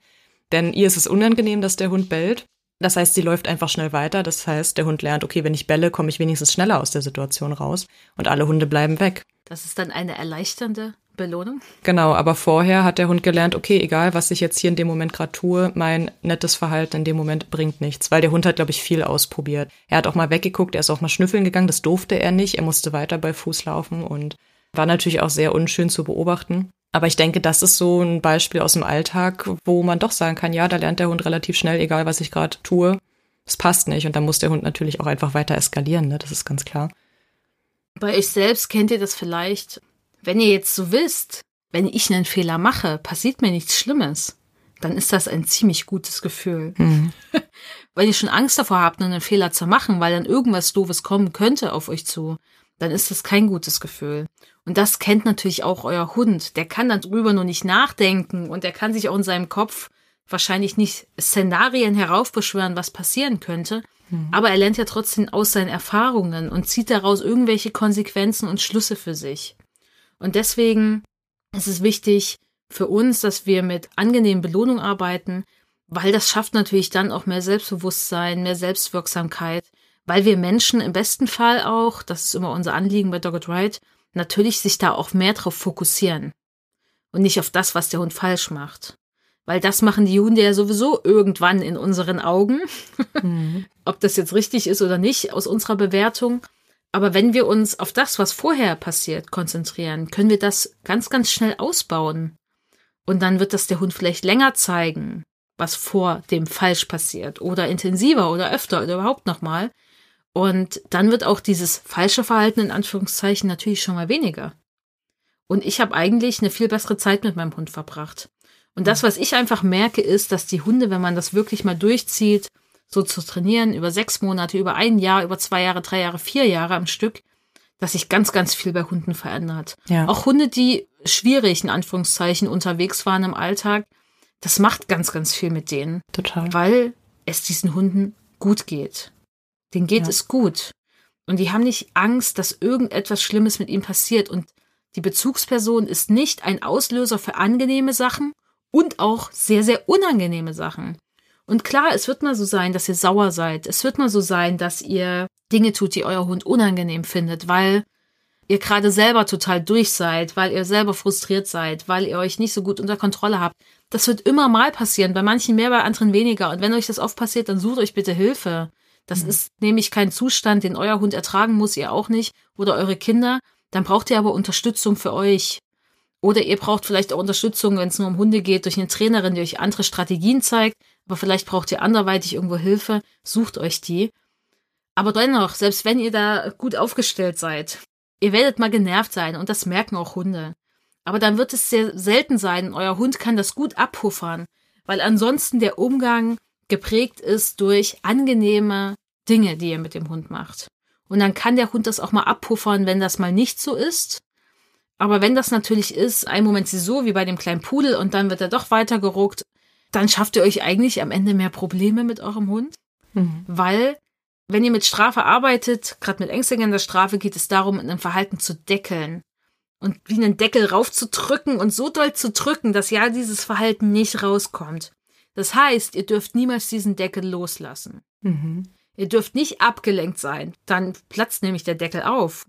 denn ihr ist es unangenehm, dass der Hund bellt. Das heißt, sie läuft einfach schnell weiter. Das heißt, der Hund lernt, okay, wenn ich belle, komme ich wenigstens schneller aus der Situation raus und alle Hunde bleiben weg.
Das ist dann eine erleichternde Belohnung?
Genau, aber vorher hat der Hund gelernt, okay, egal was ich jetzt hier in dem Moment gerade tue, mein nettes Verhalten in dem Moment bringt nichts, weil der Hund hat, glaube ich, viel ausprobiert. Er hat auch mal weggeguckt, er ist auch mal schnüffeln gegangen, das durfte er nicht, er musste weiter bei Fuß laufen und war natürlich auch sehr unschön zu beobachten. Aber ich denke, das ist so ein Beispiel aus dem Alltag, wo man doch sagen kann, ja, da lernt der Hund relativ schnell, egal was ich gerade tue, es passt nicht. Und dann muss der Hund natürlich auch einfach weiter eskalieren, ne? das ist ganz klar.
Bei euch selbst kennt ihr das vielleicht, wenn ihr jetzt so wisst, wenn ich einen Fehler mache, passiert mir nichts Schlimmes, dann ist das ein ziemlich gutes Gefühl. Mhm. Weil ihr schon Angst davor habt, einen Fehler zu machen, weil dann irgendwas Doofes kommen könnte auf euch zu, dann ist das kein gutes Gefühl. Und das kennt natürlich auch euer Hund. Der kann dann drüber nur nicht nachdenken und der kann sich auch in seinem Kopf wahrscheinlich nicht Szenarien heraufbeschwören, was passieren könnte. Mhm. Aber er lernt ja trotzdem aus seinen Erfahrungen und zieht daraus irgendwelche Konsequenzen und Schlüsse für sich. Und deswegen ist es wichtig für uns, dass wir mit angenehmen Belohnungen arbeiten, weil das schafft natürlich dann auch mehr Selbstbewusstsein, mehr Selbstwirksamkeit, weil wir Menschen im besten Fall auch, das ist immer unser Anliegen bei Dogged Right, natürlich sich da auch mehr drauf fokussieren und nicht auf das, was der Hund falsch macht. Weil das machen die Hunde ja sowieso irgendwann in unseren Augen. Mhm. Ob das jetzt richtig ist oder nicht aus unserer Bewertung. Aber wenn wir uns auf das, was vorher passiert, konzentrieren, können wir das ganz, ganz schnell ausbauen. Und dann wird das der Hund vielleicht länger zeigen, was vor dem falsch passiert oder intensiver oder öfter oder überhaupt nochmal. Und dann wird auch dieses falsche Verhalten in Anführungszeichen natürlich schon mal weniger. Und ich habe eigentlich eine viel bessere Zeit mit meinem Hund verbracht. Und das, was ich einfach merke, ist, dass die Hunde, wenn man das wirklich mal durchzieht so zu trainieren, über sechs Monate, über ein Jahr, über zwei Jahre, drei Jahre, vier Jahre am Stück, dass sich ganz, ganz viel bei Hunden verändert. Ja. Auch Hunde, die schwierig in Anführungszeichen unterwegs waren im Alltag, das macht ganz, ganz viel mit denen.
Total.
Weil es diesen Hunden gut geht. Denen geht ja. es gut. Und die haben nicht Angst, dass irgendetwas Schlimmes mit ihnen passiert. Und die Bezugsperson ist nicht ein Auslöser für angenehme Sachen und auch sehr, sehr unangenehme Sachen. Und klar, es wird mal so sein, dass ihr sauer seid. Es wird mal so sein, dass ihr Dinge tut, die euer Hund unangenehm findet, weil ihr gerade selber total durch seid, weil ihr selber frustriert seid, weil ihr euch nicht so gut unter Kontrolle habt. Das wird immer mal passieren, bei manchen mehr, bei anderen weniger. Und wenn euch das oft passiert, dann sucht euch bitte Hilfe. Das mhm. ist nämlich kein Zustand, den euer Hund ertragen muss, ihr auch nicht, oder eure Kinder. Dann braucht ihr aber Unterstützung für euch. Oder ihr braucht vielleicht auch Unterstützung, wenn es nur um Hunde geht, durch eine Trainerin, die euch andere Strategien zeigt aber vielleicht braucht ihr anderweitig irgendwo Hilfe, sucht euch die. Aber dennoch, selbst wenn ihr da gut aufgestellt seid, ihr werdet mal genervt sein und das merken auch Hunde. Aber dann wird es sehr selten sein, euer Hund kann das gut abpuffern, weil ansonsten der Umgang geprägt ist durch angenehme Dinge, die ihr mit dem Hund macht. Und dann kann der Hund das auch mal abpuffern, wenn das mal nicht so ist. Aber wenn das natürlich ist, ein Moment sie so wie bei dem kleinen Pudel und dann wird er doch weiter geruckt dann schafft ihr euch eigentlich am Ende mehr Probleme mit eurem Hund, mhm. weil wenn ihr mit Strafe arbeitet, gerade mit Ängstigen der Strafe, geht es darum, ein Verhalten zu deckeln und wie einen Deckel raufzudrücken und so doll zu drücken, dass ja dieses Verhalten nicht rauskommt. Das heißt, ihr dürft niemals diesen Deckel loslassen. Mhm. Ihr dürft nicht abgelenkt sein, dann platzt nämlich der Deckel auf.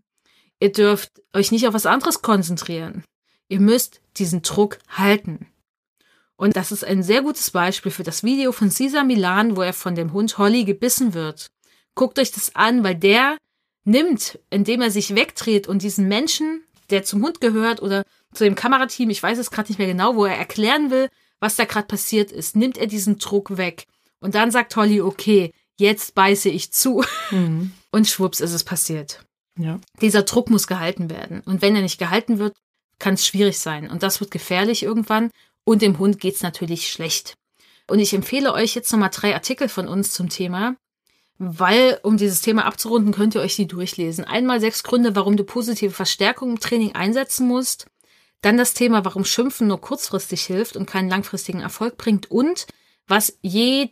Ihr dürft euch nicht auf was anderes konzentrieren. Ihr müsst diesen Druck halten. Und das ist ein sehr gutes Beispiel für das Video von Cesar Milan, wo er von dem Hund Holly gebissen wird. Guckt euch das an, weil der nimmt, indem er sich wegdreht und diesen Menschen, der zum Hund gehört oder zu dem Kamerateam, ich weiß es gerade nicht mehr genau, wo er erklären will, was da gerade passiert ist, nimmt er diesen Druck weg. Und dann sagt Holly, okay, jetzt beiße ich zu. Mhm. Und schwupps ist es passiert. Ja. Dieser Druck muss gehalten werden. Und wenn er nicht gehalten wird, kann es schwierig sein. Und das wird gefährlich irgendwann. Und dem Hund geht's natürlich schlecht. Und ich empfehle euch jetzt nochmal drei Artikel von uns zum Thema, weil, um dieses Thema abzurunden, könnt ihr euch die durchlesen. Einmal sechs Gründe, warum du positive Verstärkung im Training einsetzen musst. Dann das Thema, warum Schimpfen nur kurzfristig hilft und keinen langfristigen Erfolg bringt. Und was je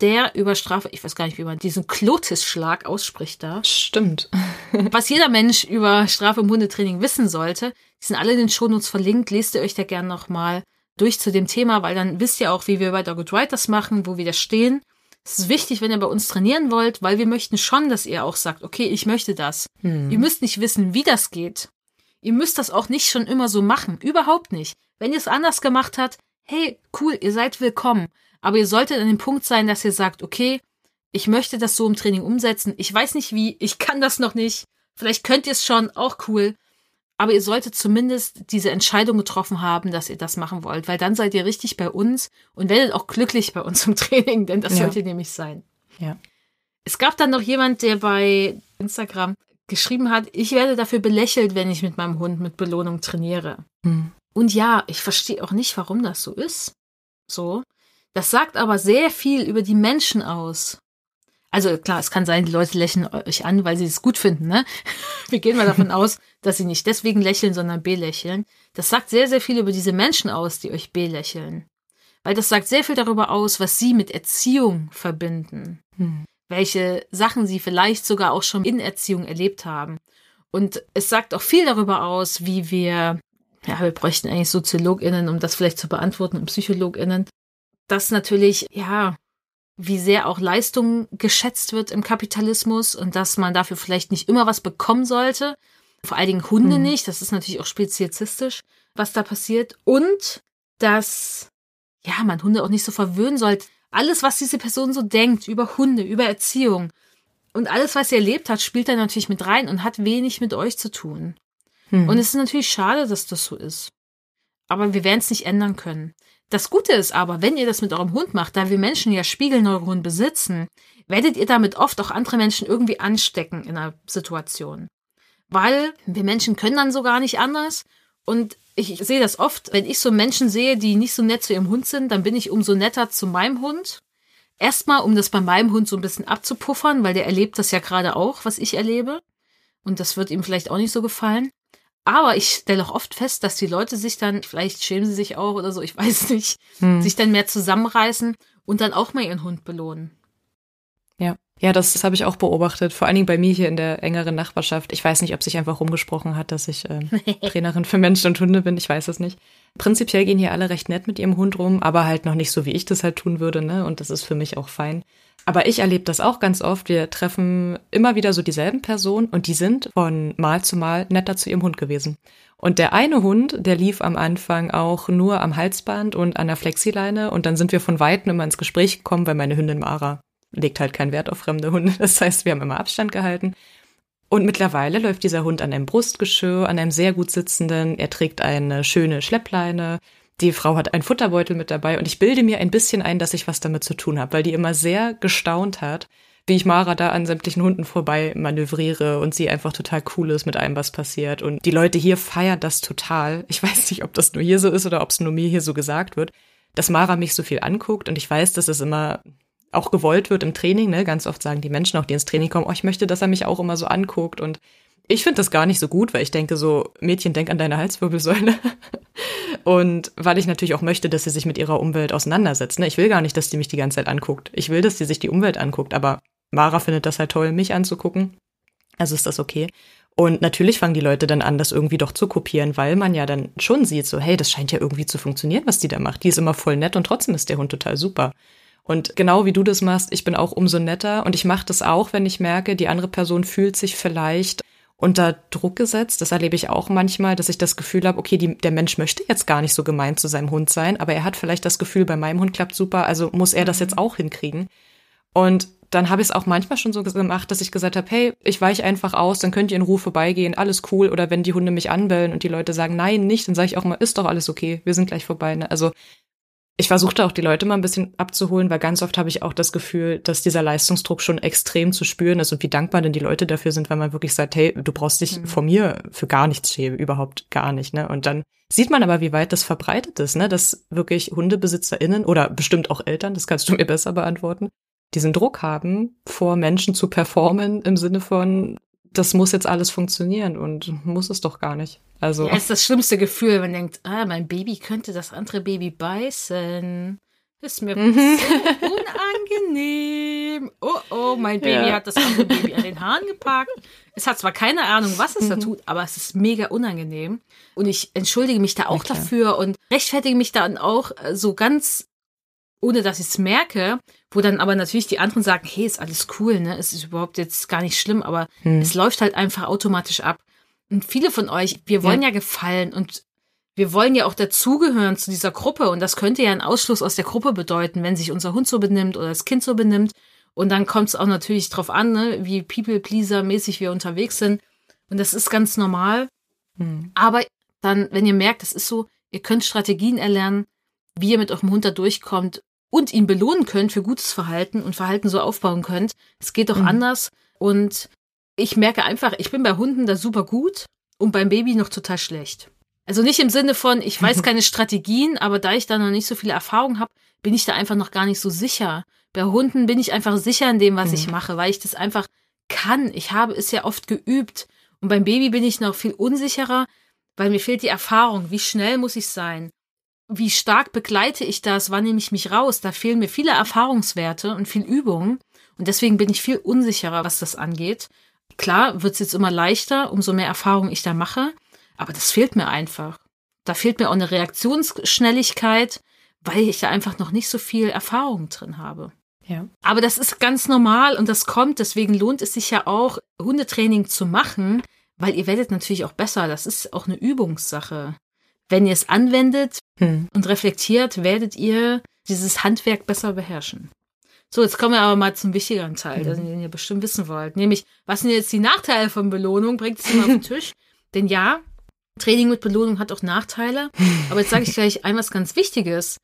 der über Strafe, ich weiß gar nicht, wie man diesen Klotisschlag ausspricht da.
Stimmt.
Was jeder Mensch über Strafe im Hundetraining wissen sollte, die sind alle in den Shownotes verlinkt. Lest ihr euch da gerne nochmal durch zu dem Thema, weil dann wisst ihr auch, wie wir bei Dogged Writers machen, wo wir da stehen. Es ist wichtig, wenn ihr bei uns trainieren wollt, weil wir möchten schon, dass ihr auch sagt, okay, ich möchte das. Hm. Ihr müsst nicht wissen, wie das geht. Ihr müsst das auch nicht schon immer so machen. Überhaupt nicht. Wenn ihr es anders gemacht habt, hey, cool, ihr seid willkommen. Aber ihr solltet an dem Punkt sein, dass ihr sagt, okay, ich möchte das so im Training umsetzen. Ich weiß nicht wie, ich kann das noch nicht. Vielleicht könnt ihr es schon, auch cool. Aber ihr solltet zumindest diese Entscheidung getroffen haben, dass ihr das machen wollt, weil dann seid ihr richtig bei uns und werdet auch glücklich bei uns im Training, denn das ja. sollte nämlich sein.
Ja.
Es gab dann noch jemand, der bei Instagram geschrieben hat, ich werde dafür belächelt, wenn ich mit meinem Hund mit Belohnung trainiere. Hm. Und ja, ich verstehe auch nicht, warum das so ist. So. Das sagt aber sehr viel über die Menschen aus. Also klar, es kann sein, die Leute lächeln euch an, weil sie es gut finden, ne? Wir gehen mal davon aus, dass sie nicht deswegen lächeln, sondern belächeln. Das sagt sehr, sehr viel über diese Menschen aus, die euch belächeln. Weil das sagt sehr viel darüber aus, was sie mit Erziehung verbinden. Hm. Welche Sachen sie vielleicht sogar auch schon in Erziehung erlebt haben. Und es sagt auch viel darüber aus, wie wir, ja, wir bräuchten eigentlich SoziologInnen, um das vielleicht zu beantworten, und PsychologInnen, dass natürlich, ja, wie sehr auch Leistung geschätzt wird im Kapitalismus und dass man dafür vielleicht nicht immer was bekommen sollte. Vor allen Dingen Hunde hm. nicht. Das ist natürlich auch speziesistisch, was da passiert. Und dass, ja, man Hunde auch nicht so verwöhnen sollte. Alles, was diese Person so denkt über Hunde, über Erziehung und alles, was sie erlebt hat, spielt da natürlich mit rein und hat wenig mit euch zu tun. Hm. Und es ist natürlich schade, dass das so ist. Aber wir werden es nicht ändern können. Das Gute ist aber, wenn ihr das mit eurem Hund macht, da wir Menschen ja Spiegelneuronen besitzen, werdet ihr damit oft auch andere Menschen irgendwie anstecken in einer Situation. Weil wir Menschen können dann so gar nicht anders. Und ich sehe das oft, wenn ich so Menschen sehe, die nicht so nett zu ihrem Hund sind, dann bin ich umso netter zu meinem Hund. Erstmal, um das bei meinem Hund so ein bisschen abzupuffern, weil der erlebt das ja gerade auch, was ich erlebe. Und das wird ihm vielleicht auch nicht so gefallen. Aber ich stelle auch oft fest, dass die Leute sich dann, vielleicht schämen sie sich auch oder so, ich weiß nicht, hm. sich dann mehr zusammenreißen und dann auch mal ihren Hund belohnen.
Ja. Ja, das, das habe ich auch beobachtet, vor allen Dingen bei mir hier in der engeren Nachbarschaft. Ich weiß nicht, ob sich einfach rumgesprochen hat, dass ich äh, Trainerin für Menschen und Hunde bin, ich weiß es nicht. Prinzipiell gehen hier alle recht nett mit ihrem Hund rum, aber halt noch nicht so, wie ich das halt tun würde, ne? Und das ist für mich auch fein. Aber ich erlebe das auch ganz oft. Wir treffen immer wieder so dieselben Personen und die sind von Mal zu Mal netter zu ihrem Hund gewesen. Und der eine Hund, der lief am Anfang auch nur am Halsband und an der Flexileine und dann sind wir von Weitem immer ins Gespräch gekommen, weil meine Hündin Mara legt halt keinen Wert auf fremde Hunde. Das heißt, wir haben immer Abstand gehalten. Und mittlerweile läuft dieser Hund an einem Brustgeschirr, an einem sehr gut sitzenden. Er trägt eine schöne Schleppleine. Die Frau hat einen Futterbeutel mit dabei und ich bilde mir ein bisschen ein, dass ich was damit zu tun habe, weil die immer sehr gestaunt hat, wie ich Mara da an sämtlichen Hunden vorbei manövriere und sie einfach total cool ist mit allem, was passiert. Und die Leute hier feiern das total. Ich weiß nicht, ob das nur hier so ist oder ob es nur mir hier so gesagt wird, dass Mara mich so viel anguckt und ich weiß, dass es immer auch gewollt wird im Training. Ne? Ganz oft sagen die Menschen auch, die ins Training kommen, oh, ich möchte, dass er mich auch immer so anguckt und ich finde das gar nicht so gut, weil ich denke so, Mädchen, denk an deine Halswirbelsäule. Und weil ich natürlich auch möchte, dass sie sich mit ihrer Umwelt auseinandersetzt. Ne? Ich will gar nicht, dass die mich die ganze Zeit anguckt. Ich will, dass sie sich die Umwelt anguckt. Aber Mara findet das halt toll, mich anzugucken. Also ist das okay. Und natürlich fangen die Leute dann an, das irgendwie doch zu kopieren, weil man ja dann schon sieht, so, hey, das scheint ja irgendwie zu funktionieren, was die da macht. Die ist immer voll nett und trotzdem ist der Hund total super. Und genau wie du das machst, ich bin auch umso netter und ich mache das auch, wenn ich merke, die andere Person fühlt sich vielleicht unter Druck gesetzt. Das erlebe ich auch manchmal, dass ich das Gefühl habe, okay, die, der Mensch möchte jetzt gar nicht so gemein zu seinem Hund sein, aber er hat vielleicht das Gefühl, bei meinem Hund klappt super, also muss er das jetzt auch hinkriegen. Und dann habe ich es auch manchmal schon so gemacht, dass ich gesagt habe, hey, ich weiche einfach aus, dann könnt ihr in Ruhe vorbeigehen, alles cool. Oder wenn die Hunde mich anbellen und die Leute sagen, nein, nicht, dann sage ich auch mal, ist doch alles okay, wir sind gleich vorbei. Ne? Also ich versuchte auch die Leute mal ein bisschen abzuholen, weil ganz oft habe ich auch das Gefühl, dass dieser Leistungsdruck schon extrem zu spüren ist und wie dankbar denn die Leute dafür sind, wenn man wirklich sagt, hey, du brauchst dich mhm. vor mir für gar nichts schämen, überhaupt gar nicht, ne? Und dann sieht man aber, wie weit das verbreitet ist, ne? Dass wirklich HundebesitzerInnen oder bestimmt auch Eltern, das kannst du mir besser beantworten, diesen Druck haben, vor Menschen zu performen im Sinne von, das muss jetzt alles funktionieren und muss es doch gar nicht. Also.
Ja, ist das schlimmste Gefühl, man denkt, ah, mein Baby könnte das andere Baby beißen. Ist mir mhm. so unangenehm. Oh, oh, mein Baby ja. hat das andere Baby an den Haaren gepackt. Es hat zwar keine Ahnung, was es da mhm. tut, aber es ist mega unangenehm. Und ich entschuldige mich da auch okay. dafür und rechtfertige mich dann auch so ganz ohne dass ich es merke, wo dann aber natürlich die anderen sagen, hey, ist alles cool, ne? Es ist überhaupt jetzt gar nicht schlimm, aber hm. es läuft halt einfach automatisch ab. Und viele von euch, wir wollen ja, ja gefallen und wir wollen ja auch dazugehören zu dieser Gruppe und das könnte ja ein Ausschluss aus der Gruppe bedeuten, wenn sich unser Hund so benimmt oder das Kind so benimmt. Und dann kommt es auch natürlich drauf an, ne, wie People-Pleaser-mäßig wir unterwegs sind. Und das ist ganz normal. Hm. Aber dann, wenn ihr merkt, das ist so, ihr könnt Strategien erlernen, wie ihr mit eurem Hund da durchkommt, und ihn belohnen könnt für gutes Verhalten und Verhalten so aufbauen könnt. Es geht doch mhm. anders. Und ich merke einfach, ich bin bei Hunden da super gut und beim Baby noch total schlecht. Also nicht im Sinne von, ich weiß keine Strategien, aber da ich da noch nicht so viele Erfahrung habe, bin ich da einfach noch gar nicht so sicher. Bei Hunden bin ich einfach sicher in dem, was mhm. ich mache, weil ich das einfach kann. Ich habe es ja oft geübt. Und beim Baby bin ich noch viel unsicherer, weil mir fehlt die Erfahrung. Wie schnell muss ich sein? Wie stark begleite ich das, wann nehme ich mich raus? Da fehlen mir viele Erfahrungswerte und viel Übung. Und deswegen bin ich viel unsicherer, was das angeht. Klar wird es jetzt immer leichter, umso mehr Erfahrung ich da mache. Aber das fehlt mir einfach. Da fehlt mir auch eine Reaktionsschnelligkeit, weil ich da einfach noch nicht so viel Erfahrung drin habe. Ja. Aber das ist ganz normal und das kommt. Deswegen lohnt es sich ja auch, Hundetraining zu machen, weil ihr werdet natürlich auch besser. Das ist auch eine Übungssache. Wenn ihr es anwendet hm. und reflektiert, werdet ihr dieses Handwerk besser beherrschen. So, jetzt kommen wir aber mal zum wichtigeren Teil, hm. den ihr bestimmt wissen wollt. Nämlich, was sind jetzt die Nachteile von Belohnung? Bringt es mal auf den Tisch. Denn ja, Training mit Belohnung hat auch Nachteile. Aber jetzt sage ich gleich ein was ganz Wichtiges.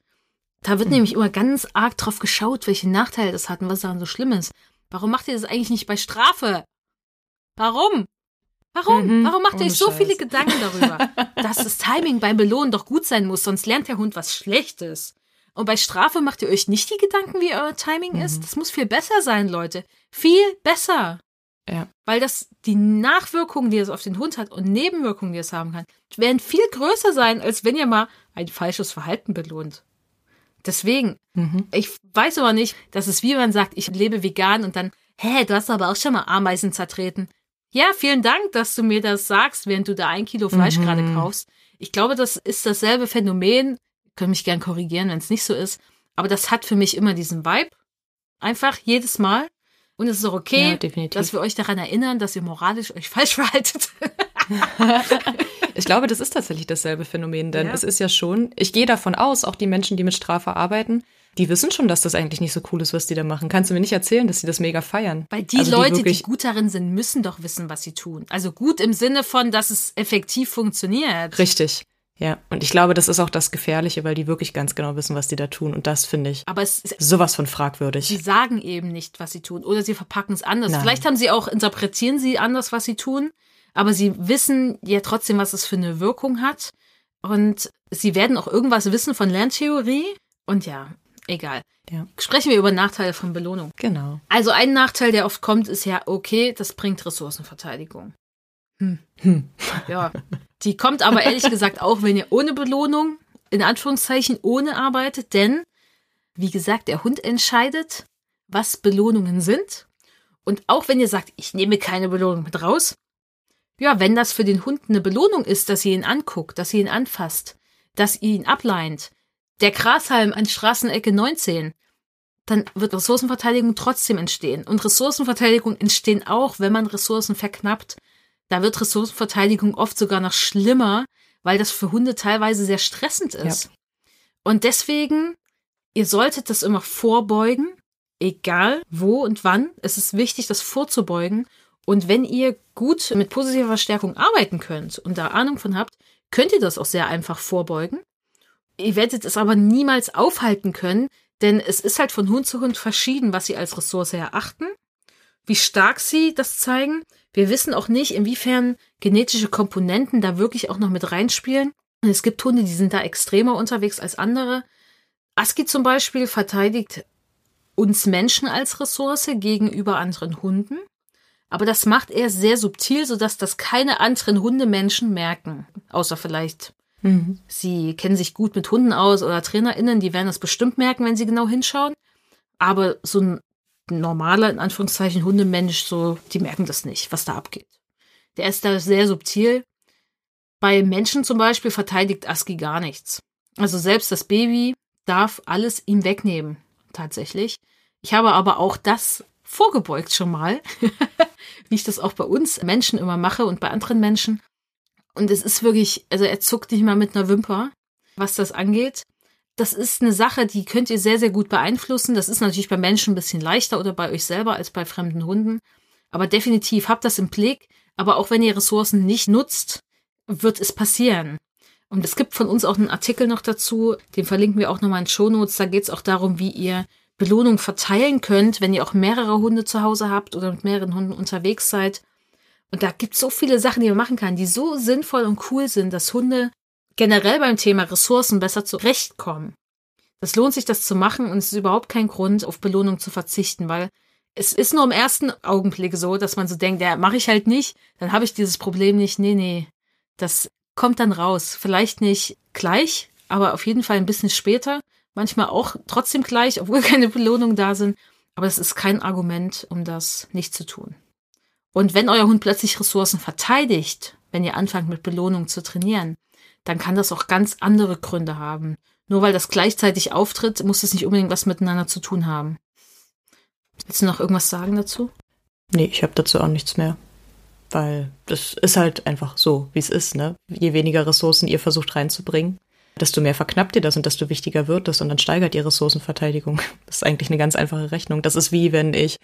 Da wird hm. nämlich immer ganz arg drauf geschaut, welche Nachteile das hat und was daran so schlimm ist. Warum macht ihr das eigentlich nicht bei Strafe? Warum? Warum? Mhm, Warum macht ihr euch so Scheiß. viele Gedanken darüber, dass das Timing beim Belohnen doch gut sein muss, sonst lernt der Hund was Schlechtes. Und bei Strafe macht ihr euch nicht die Gedanken, wie euer Timing mhm. ist? Das muss viel besser sein, Leute. Viel besser. Ja. Weil das, die Nachwirkungen, die es auf den Hund hat und Nebenwirkungen, die es haben kann, werden viel größer sein, als wenn ihr mal ein falsches Verhalten belohnt. Deswegen, mhm. ich weiß aber nicht, dass es wie man sagt, ich lebe vegan und dann, hä, du hast aber auch schon mal Ameisen zertreten. Ja, vielen Dank, dass du mir das sagst, während du da ein Kilo Fleisch mhm. gerade kaufst. Ich glaube, das ist dasselbe Phänomen. Ihr könnt mich gern korrigieren, wenn es nicht so ist. Aber das hat für mich immer diesen Vibe. Einfach jedes Mal. Und es ist auch okay, ja, dass wir euch daran erinnern, dass ihr moralisch euch falsch verhaltet.
ich glaube, das ist tatsächlich dasselbe Phänomen, denn ja. es ist ja schon, ich gehe davon aus, auch die Menschen, die mit Strafe arbeiten, die wissen schon, dass das eigentlich nicht so cool ist, was die da machen. Kannst du mir nicht erzählen, dass sie das mega feiern?
Weil die also Leute, die, die gut darin sind, müssen doch wissen, was sie tun. Also gut im Sinne von, dass es effektiv funktioniert.
Richtig. Ja, und ich glaube, das ist auch das Gefährliche, weil die wirklich ganz genau wissen, was die da tun. Und das finde ich
Aber es
sowas von fragwürdig.
Sie sagen eben nicht, was sie tun. Oder sie verpacken es anders. Nein. Vielleicht haben sie auch, interpretieren sie anders, was sie tun. Aber sie wissen ja trotzdem, was es für eine Wirkung hat. Und sie werden auch irgendwas wissen von Lerntheorie. Und ja, Egal. Ja. Sprechen wir über Nachteile von Belohnung.
Genau.
Also ein Nachteil, der oft kommt, ist ja, okay, das bringt Ressourcenverteidigung. Hm. Hm. Ja. Die kommt aber ehrlich gesagt auch, wenn ihr ohne Belohnung, in Anführungszeichen ohne arbeitet, denn, wie gesagt, der Hund entscheidet, was Belohnungen sind. Und auch wenn ihr sagt, ich nehme keine Belohnung mit raus, ja, wenn das für den Hund eine Belohnung ist, dass ihr ihn anguckt, dass ihr ihn anfasst, dass ihr ihn ableint, der Grashalm an Straßenecke 19, dann wird Ressourcenverteidigung trotzdem entstehen. Und Ressourcenverteidigung entstehen auch, wenn man Ressourcen verknappt. Da wird Ressourcenverteidigung oft sogar noch schlimmer, weil das für Hunde teilweise sehr stressend ist. Ja. Und deswegen, ihr solltet das immer vorbeugen, egal wo und wann. Es ist wichtig, das vorzubeugen. Und wenn ihr gut mit positiver Verstärkung arbeiten könnt und da Ahnung von habt, könnt ihr das auch sehr einfach vorbeugen. Ihr werdet es aber niemals aufhalten können, denn es ist halt von Hund zu Hund verschieden, was sie als Ressource erachten, wie stark sie das zeigen. Wir wissen auch nicht, inwiefern genetische Komponenten da wirklich auch noch mit reinspielen. Es gibt Hunde, die sind da extremer unterwegs als andere. Aski zum Beispiel verteidigt uns Menschen als Ressource gegenüber anderen Hunden. Aber das macht er sehr subtil, sodass das keine anderen Hundemenschen merken. Außer vielleicht Mhm. Sie kennen sich gut mit Hunden aus oder TrainerInnen, die werden das bestimmt merken, wenn sie genau hinschauen. Aber so ein normaler, in Anführungszeichen, Hundemensch, so, die merken das nicht, was da abgeht. Der ist da sehr subtil. Bei Menschen zum Beispiel verteidigt ASCII gar nichts. Also selbst das Baby darf alles ihm wegnehmen, tatsächlich. Ich habe aber auch das vorgebeugt schon mal, wie ich das auch bei uns Menschen immer mache und bei anderen Menschen. Und es ist wirklich, also er zuckt nicht mal mit einer Wimper, was das angeht. Das ist eine Sache, die könnt ihr sehr, sehr gut beeinflussen. Das ist natürlich bei Menschen ein bisschen leichter oder bei euch selber als bei fremden Hunden. Aber definitiv habt das im Blick. Aber auch wenn ihr Ressourcen nicht nutzt, wird es passieren. Und es gibt von uns auch einen Artikel noch dazu, den verlinken wir auch nochmal in Shownotes. Da geht es auch darum, wie ihr Belohnung verteilen könnt, wenn ihr auch mehrere Hunde zu Hause habt oder mit mehreren Hunden unterwegs seid. Und da gibt es so viele Sachen, die man machen kann, die so sinnvoll und cool sind, dass Hunde generell beim Thema Ressourcen besser zurechtkommen. Das lohnt sich, das zu machen und es ist überhaupt kein Grund, auf Belohnung zu verzichten, weil es ist nur im ersten Augenblick so, dass man so denkt, ja, mache ich halt nicht, dann habe ich dieses Problem nicht. Nee, nee, das kommt dann raus. Vielleicht nicht gleich, aber auf jeden Fall ein bisschen später. Manchmal auch trotzdem gleich, obwohl keine Belohnungen da sind. Aber es ist kein Argument, um das nicht zu tun. Und wenn euer Hund plötzlich Ressourcen verteidigt, wenn ihr anfangt mit Belohnung zu trainieren, dann kann das auch ganz andere Gründe haben. Nur weil das gleichzeitig auftritt, muss es nicht unbedingt was miteinander zu tun haben. Willst du noch irgendwas sagen dazu?
Nee, ich habe dazu auch nichts mehr. Weil das ist halt einfach so, wie es ist, ne? Je weniger Ressourcen ihr versucht reinzubringen, desto mehr verknappt ihr das und desto wichtiger wird es und dann steigert ihr Ressourcenverteidigung. Das ist eigentlich eine ganz einfache Rechnung. Das ist wie wenn ich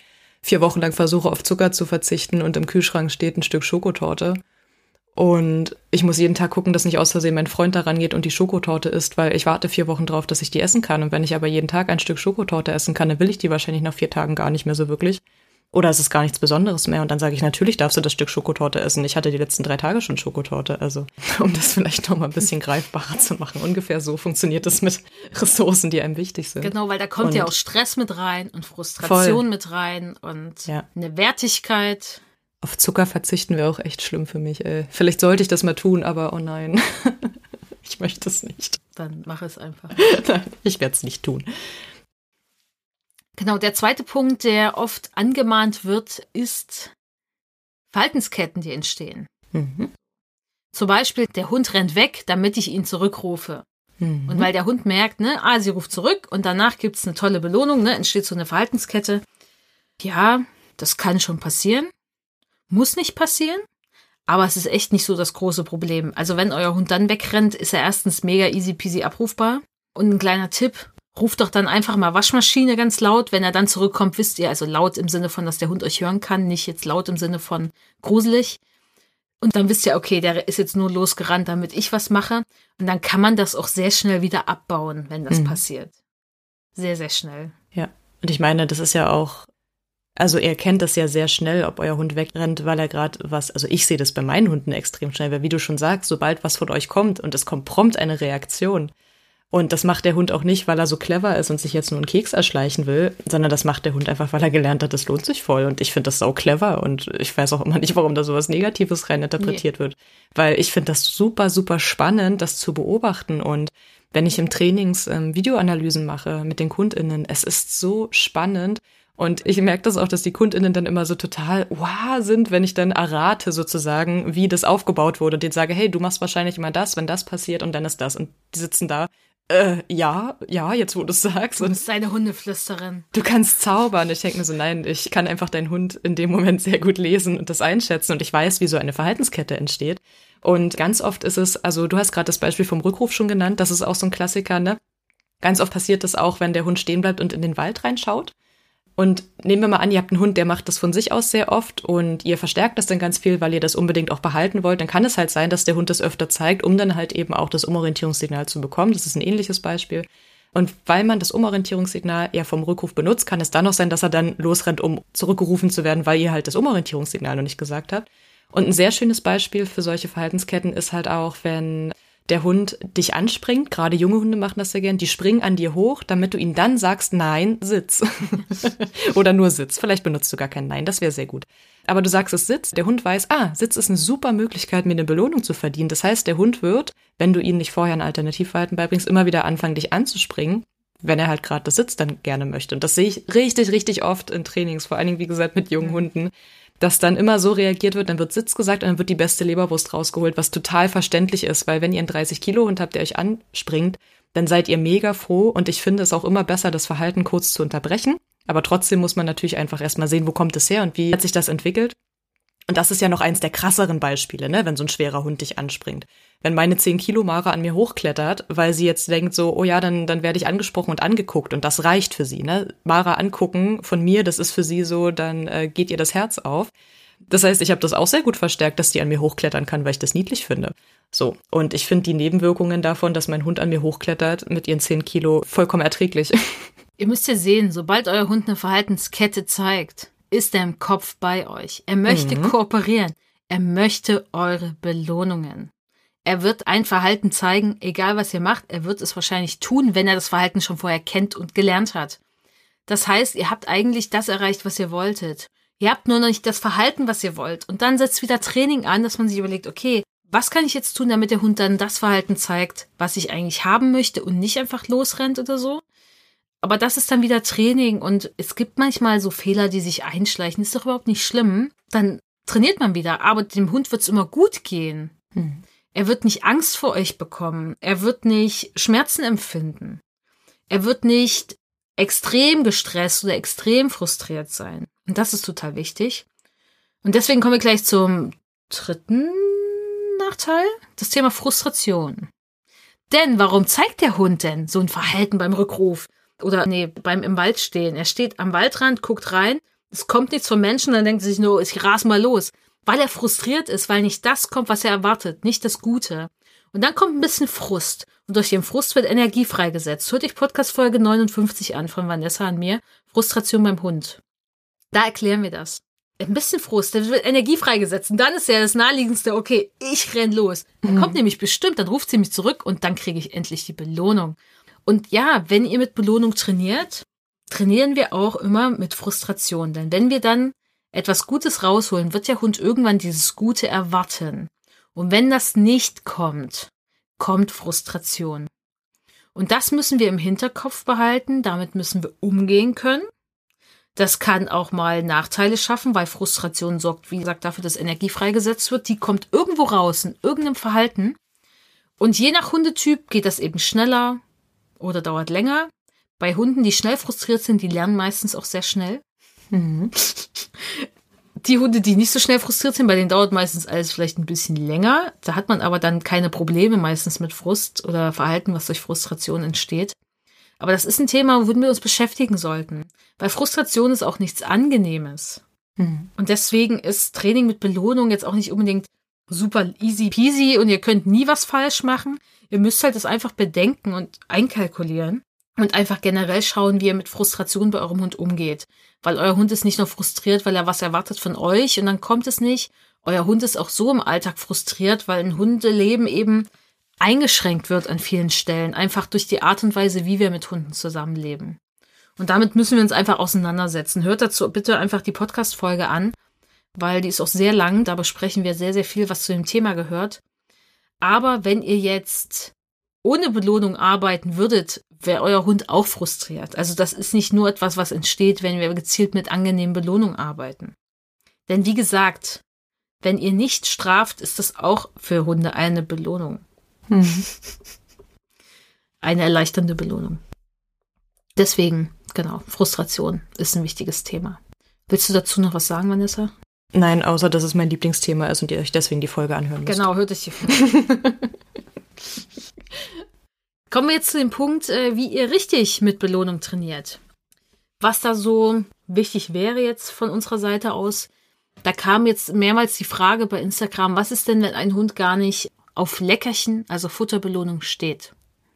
vier Wochen lang versuche, auf Zucker zu verzichten und im Kühlschrank steht ein Stück Schokotorte. Und ich muss jeden Tag gucken, dass nicht aus Versehen mein Freund daran geht und die Schokotorte isst, weil ich warte vier Wochen drauf, dass ich die essen kann. Und wenn ich aber jeden Tag ein Stück Schokotorte essen kann, dann will ich die wahrscheinlich nach vier Tagen gar nicht mehr so wirklich. Oder es ist gar nichts Besonderes mehr. Und dann sage ich, natürlich darfst du das Stück Schokotorte essen. Ich hatte die letzten drei Tage schon Schokotorte. Also, um das vielleicht noch mal ein bisschen greifbarer zu machen. Ungefähr so funktioniert das mit Ressourcen, die einem wichtig sind.
Genau, weil da kommt und ja auch Stress mit rein und Frustration voll. mit rein und ja. eine Wertigkeit.
Auf Zucker verzichten wäre auch echt schlimm für mich. Ey. Vielleicht sollte ich das mal tun, aber oh nein. ich möchte es nicht.
Dann mach es einfach.
Nein, ich werde es nicht tun.
Genau, der zweite Punkt, der oft angemahnt wird, ist Verhaltensketten, die entstehen. Mhm. Zum Beispiel, der Hund rennt weg, damit ich ihn zurückrufe. Mhm. Und weil der Hund merkt, ne, ah, sie ruft zurück und danach gibt's eine tolle Belohnung, ne, entsteht so eine Verhaltenskette. Ja, das kann schon passieren. Muss nicht passieren. Aber es ist echt nicht so das große Problem. Also wenn euer Hund dann wegrennt, ist er erstens mega easy peasy abrufbar. Und ein kleiner Tipp, ruft doch dann einfach mal Waschmaschine ganz laut. Wenn er dann zurückkommt, wisst ihr, also laut im Sinne von, dass der Hund euch hören kann, nicht jetzt laut im Sinne von gruselig. Und dann wisst ihr, okay, der ist jetzt nur losgerannt, damit ich was mache. Und dann kann man das auch sehr schnell wieder abbauen, wenn das mhm. passiert. Sehr, sehr schnell.
Ja. Und ich meine, das ist ja auch, also ihr kennt das ja sehr schnell, ob euer Hund wegrennt, weil er gerade was, also ich sehe das bei meinen Hunden extrem schnell, weil wie du schon sagst, sobald was von euch kommt und es kommt prompt eine Reaktion, und das macht der Hund auch nicht, weil er so clever ist und sich jetzt nur einen Keks erschleichen will, sondern das macht der Hund einfach, weil er gelernt hat, das lohnt sich voll. Und ich finde das sau clever und ich weiß auch immer nicht, warum da sowas Negatives reininterpretiert nee. wird. Weil ich finde das super, super spannend, das zu beobachten. Und wenn ich im Trainings ähm, Videoanalysen mache mit den KundInnen, es ist so spannend, und ich merke das auch, dass die KundInnen dann immer so total wow sind, wenn ich dann errate sozusagen, wie das aufgebaut wurde. Und denen sage, hey, du machst wahrscheinlich immer das, wenn das passiert und dann ist das. Und die sitzen da äh, ja, ja, jetzt wo du es sagst.
Du bist eine Hundeflüsterin.
Du kannst zaubern. Ich denke mir so, nein, ich kann einfach deinen Hund in dem Moment sehr gut lesen und das einschätzen und ich weiß, wie so eine Verhaltenskette entsteht. Und ganz oft ist es, also du hast gerade das Beispiel vom Rückruf schon genannt, das ist auch so ein Klassiker, ne? Ganz oft passiert das auch, wenn der Hund stehen bleibt und in den Wald reinschaut. Und nehmen wir mal an, ihr habt einen Hund, der macht das von sich aus sehr oft und ihr verstärkt das dann ganz viel, weil ihr das unbedingt auch behalten wollt. Dann kann es halt sein, dass der Hund das öfter zeigt, um dann halt eben auch das Umorientierungssignal zu bekommen. Das ist ein ähnliches Beispiel. Und weil man das Umorientierungssignal ja vom Rückruf benutzt, kann es dann noch sein, dass er dann losrennt, um zurückgerufen zu werden, weil ihr halt das Umorientierungssignal noch nicht gesagt habt. Und ein sehr schönes Beispiel für solche Verhaltensketten ist halt auch, wenn der Hund dich anspringt, gerade junge Hunde machen das sehr gern, die springen an dir hoch, damit du ihnen dann sagst, nein, sitz. Oder nur sitz. Vielleicht benutzt du gar kein Nein, das wäre sehr gut. Aber du sagst es Sitz, der Hund weiß, ah, Sitz ist eine super Möglichkeit, mir eine Belohnung zu verdienen. Das heißt, der Hund wird, wenn du ihm nicht vorher ein Alternativverhalten beibringst, immer wieder anfangen, dich anzuspringen, wenn er halt gerade das Sitz dann gerne möchte. Und das sehe ich richtig, richtig oft in Trainings, vor allen Dingen, wie gesagt, mit jungen Hunden dass dann immer so reagiert wird, dann wird Sitz gesagt und dann wird die beste Leberwurst rausgeholt, was total verständlich ist, weil wenn ihr einen 30 Kilo Hund habt, der euch anspringt, dann seid ihr mega froh und ich finde es auch immer besser, das Verhalten kurz zu unterbrechen. Aber trotzdem muss man natürlich einfach erstmal sehen, wo kommt es her und wie hat sich das entwickelt. Und das ist ja noch eins der krasseren Beispiele, ne, wenn so ein schwerer Hund dich anspringt. Wenn meine 10 Kilo Mara an mir hochklettert, weil sie jetzt denkt so, oh ja, dann, dann werde ich angesprochen und angeguckt und das reicht für sie, ne. Mara angucken von mir, das ist für sie so, dann äh, geht ihr das Herz auf. Das heißt, ich habe das auch sehr gut verstärkt, dass die an mir hochklettern kann, weil ich das niedlich finde. So, und ich finde die Nebenwirkungen davon, dass mein Hund an mir hochklettert mit ihren 10 Kilo, vollkommen erträglich.
Ihr müsst ja sehen, sobald euer Hund eine Verhaltenskette zeigt, ist er im Kopf bei euch. Er möchte mhm. kooperieren. Er möchte eure Belohnungen. Er wird ein Verhalten zeigen, egal was ihr macht, er wird es wahrscheinlich tun, wenn er das Verhalten schon vorher kennt und gelernt hat. Das heißt, ihr habt eigentlich das erreicht, was ihr wolltet. Ihr habt nur noch nicht das Verhalten, was ihr wollt. Und dann setzt wieder Training an, dass man sich überlegt, okay, was kann ich jetzt tun, damit der Hund dann das Verhalten zeigt, was ich eigentlich haben möchte und nicht einfach losrennt oder so? Aber das ist dann wieder Training und es gibt manchmal so Fehler, die sich einschleichen. Ist doch überhaupt nicht schlimm. Dann trainiert man wieder, aber dem Hund wird es immer gut gehen. Hm. Er wird nicht Angst vor euch bekommen. Er wird nicht Schmerzen empfinden. Er wird nicht extrem gestresst oder extrem frustriert sein. Und das ist total wichtig. Und deswegen kommen wir gleich zum dritten Nachteil. Das Thema Frustration. Denn warum zeigt der Hund denn so ein Verhalten beim Rückruf? Oder nee, beim im Wald stehen. Er steht am Waldrand, guckt rein, es kommt nichts vom Menschen, dann denkt er sich nur, ich ras mal los. Weil er frustriert ist, weil nicht das kommt, was er erwartet, nicht das Gute. Und dann kommt ein bisschen Frust. Und durch den Frust wird Energie freigesetzt. Hört euch Podcast Folge 59 an von Vanessa und mir. Frustration beim Hund. Da erklären wir das. Ein bisschen Frust, da wird Energie freigesetzt. Und dann ist ja das naheliegendste, okay, ich renn los. Dann mhm. kommt nämlich bestimmt, dann ruft sie mich zurück und dann kriege ich endlich die Belohnung. Und ja, wenn ihr mit Belohnung trainiert, trainieren wir auch immer mit Frustration. Denn wenn wir dann etwas Gutes rausholen, wird der Hund irgendwann dieses Gute erwarten. Und wenn das nicht kommt, kommt Frustration. Und das müssen wir im Hinterkopf behalten, damit müssen wir umgehen können. Das kann auch mal Nachteile schaffen, weil Frustration sorgt, wie gesagt, dafür, dass Energie freigesetzt wird. Die kommt irgendwo raus, in irgendeinem Verhalten. Und je nach Hundetyp geht das eben schneller, oder dauert länger. Bei Hunden, die schnell frustriert sind, die lernen meistens auch sehr schnell. Mhm. Die Hunde, die nicht so schnell frustriert sind, bei denen dauert meistens alles vielleicht ein bisschen länger. Da hat man aber dann keine Probleme meistens mit Frust oder Verhalten, was durch Frustration entsteht. Aber das ist ein Thema, womit wir uns beschäftigen sollten. Weil Frustration ist auch nichts Angenehmes. Mhm. Und deswegen ist Training mit Belohnung jetzt auch nicht unbedingt super easy peasy und ihr könnt nie was falsch machen. Ihr müsst halt das einfach bedenken und einkalkulieren und einfach generell schauen, wie ihr mit Frustration bei eurem Hund umgeht. Weil euer Hund ist nicht nur frustriert, weil er was erwartet von euch und dann kommt es nicht. Euer Hund ist auch so im Alltag frustriert, weil ein Hundeleben eben eingeschränkt wird an vielen Stellen, einfach durch die Art und Weise, wie wir mit Hunden zusammenleben. Und damit müssen wir uns einfach auseinandersetzen. Hört dazu bitte einfach die Podcast-Folge an, weil die ist auch sehr lang. Da besprechen wir sehr, sehr viel, was zu dem Thema gehört. Aber wenn ihr jetzt ohne Belohnung arbeiten würdet, wäre euer Hund auch frustriert. Also das ist nicht nur etwas, was entsteht, wenn wir gezielt mit angenehmen Belohnungen arbeiten. Denn wie gesagt, wenn ihr nicht straft, ist das auch für Hunde eine Belohnung. Hm. eine erleichternde Belohnung. Deswegen, genau, Frustration ist ein wichtiges Thema. Willst du dazu noch was sagen, Vanessa?
Nein, außer dass es mein Lieblingsthema ist und ihr euch deswegen die Folge anhören müsst.
Genau, hört euch die Folge. Kommen wir jetzt zu dem Punkt, äh, wie ihr richtig mit Belohnung trainiert. Was da so wichtig wäre jetzt von unserer Seite aus, da kam jetzt mehrmals die Frage bei Instagram, was ist denn, wenn ein Hund gar nicht auf Leckerchen, also Futterbelohnung steht?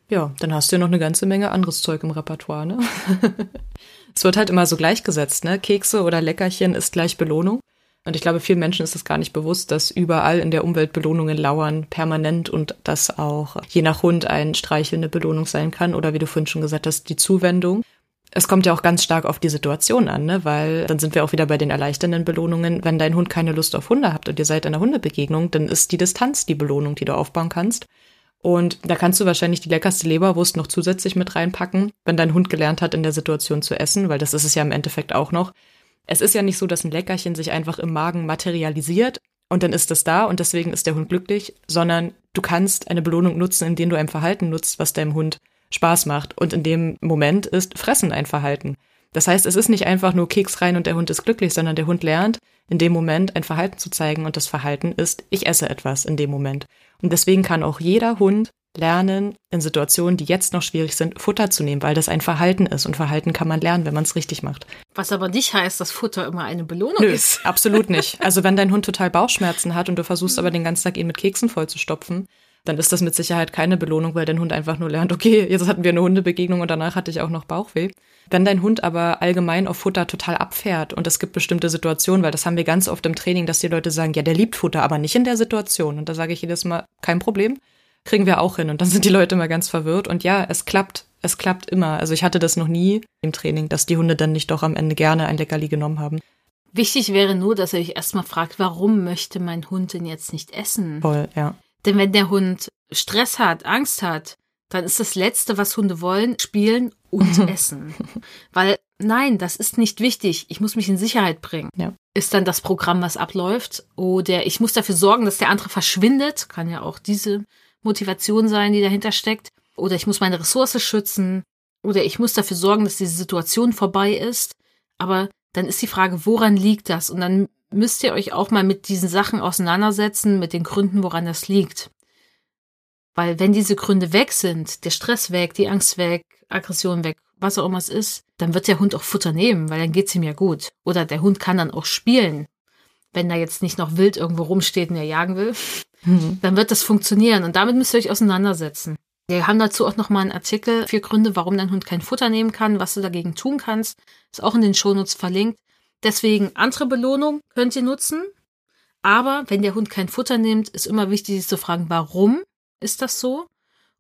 Ja, dann hast du ja noch eine ganze Menge anderes Zeug im Repertoire, ne? es wird halt immer so gleichgesetzt, ne? Kekse oder Leckerchen ist gleich Belohnung. Und ich glaube, vielen Menschen ist es gar nicht bewusst, dass überall in der Umwelt Belohnungen lauern, permanent und dass auch je nach Hund ein Streichelnde Belohnung sein kann oder wie du vorhin schon gesagt hast, die Zuwendung. Es kommt ja auch ganz stark auf die Situation an, ne? weil dann sind wir auch wieder bei den erleichternden Belohnungen. Wenn dein Hund keine Lust auf Hunde hat und ihr seid in einer Hundebegegnung, dann ist die Distanz die Belohnung, die du aufbauen kannst. Und da kannst du wahrscheinlich die leckerste Leberwurst noch zusätzlich mit reinpacken, wenn dein Hund gelernt hat, in der Situation zu essen, weil das ist es ja im Endeffekt auch noch. Es ist ja nicht so, dass ein Leckerchen sich einfach im Magen materialisiert und dann ist es da und deswegen ist der Hund glücklich, sondern du kannst eine Belohnung nutzen, indem du ein Verhalten nutzt, was deinem Hund Spaß macht. Und in dem Moment ist Fressen ein Verhalten. Das heißt, es ist nicht einfach nur Keks rein und der Hund ist glücklich, sondern der Hund lernt, in dem Moment ein Verhalten zu zeigen und das Verhalten ist, ich esse etwas in dem Moment. Und deswegen kann auch jeder Hund lernen, in Situationen, die jetzt noch schwierig sind, Futter zu nehmen, weil das ein Verhalten ist und Verhalten kann man lernen, wenn man es richtig macht.
Was aber nicht heißt, dass Futter immer eine Belohnung
Nö,
ist.
Absolut nicht. Also wenn dein Hund total Bauchschmerzen hat und du versuchst aber den ganzen Tag ihn mit Keksen vollzustopfen, dann ist das mit Sicherheit keine Belohnung, weil dein Hund einfach nur lernt, okay, jetzt hatten wir eine Hundebegegnung und danach hatte ich auch noch Bauchweh. Wenn dein Hund aber allgemein auf Futter total abfährt und es gibt bestimmte Situationen, weil das haben wir ganz oft im Training, dass die Leute sagen, ja, der liebt Futter, aber nicht in der Situation. Und da sage ich jedes Mal, kein Problem, kriegen wir auch hin. Und dann sind die Leute immer ganz verwirrt. Und ja, es klappt. Es klappt immer. Also ich hatte das noch nie im Training, dass die Hunde dann nicht doch am Ende gerne ein Leckerli genommen haben.
Wichtig wäre nur, dass ihr euch erstmal fragt, warum möchte mein Hund denn jetzt nicht essen?
Voll, ja.
Denn wenn der Hund Stress hat, Angst hat, dann ist das Letzte, was Hunde wollen, spielen und essen. Weil nein, das ist nicht wichtig. Ich muss mich in Sicherheit bringen.
Ja.
Ist dann das Programm, was abläuft? Oder ich muss dafür sorgen, dass der andere verschwindet. Kann ja auch diese Motivation sein, die dahinter steckt. Oder ich muss meine Ressource schützen. Oder ich muss dafür sorgen, dass diese Situation vorbei ist. Aber dann ist die Frage, woran liegt das? Und dann müsst ihr euch auch mal mit diesen Sachen auseinandersetzen, mit den Gründen, woran das liegt. Weil wenn diese Gründe weg sind, der Stress weg, die Angst weg, Aggression weg, was auch immer es ist, dann wird der Hund auch Futter nehmen, weil dann geht's ihm ja gut. Oder der Hund kann dann auch spielen. Wenn da jetzt nicht noch wild irgendwo rumsteht und er jagen will, mhm. dann wird das funktionieren. Und damit müsst ihr euch auseinandersetzen. Wir haben dazu auch nochmal einen Artikel, vier Gründe, warum dein Hund kein Futter nehmen kann, was du dagegen tun kannst. Ist auch in den Shownotes verlinkt. Deswegen andere Belohnung könnt ihr nutzen. Aber wenn der Hund kein Futter nimmt, ist immer wichtig, sich zu fragen, warum ist das so?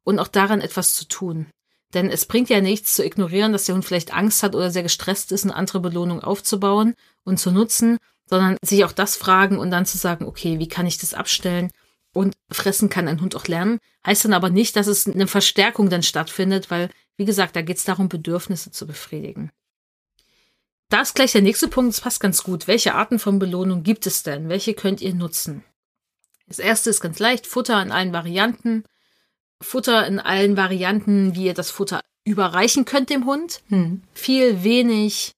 Und auch daran etwas zu tun. Denn es bringt ja nichts zu ignorieren, dass der Hund vielleicht Angst hat oder sehr gestresst ist, eine andere Belohnung aufzubauen und zu nutzen, sondern sich auch das fragen und dann zu sagen, okay, wie kann ich das abstellen? Und fressen kann ein Hund auch lernen. Heißt dann aber nicht, dass es eine Verstärkung dann stattfindet, weil, wie gesagt, da geht es darum, Bedürfnisse zu befriedigen. Da ist gleich der nächste Punkt, das passt ganz gut. Welche Arten von Belohnung gibt es denn? Welche könnt ihr nutzen? Das erste ist ganz leicht, Futter in allen Varianten. Futter in allen Varianten, wie ihr das Futter überreichen könnt dem Hund. Hm. Viel, wenig,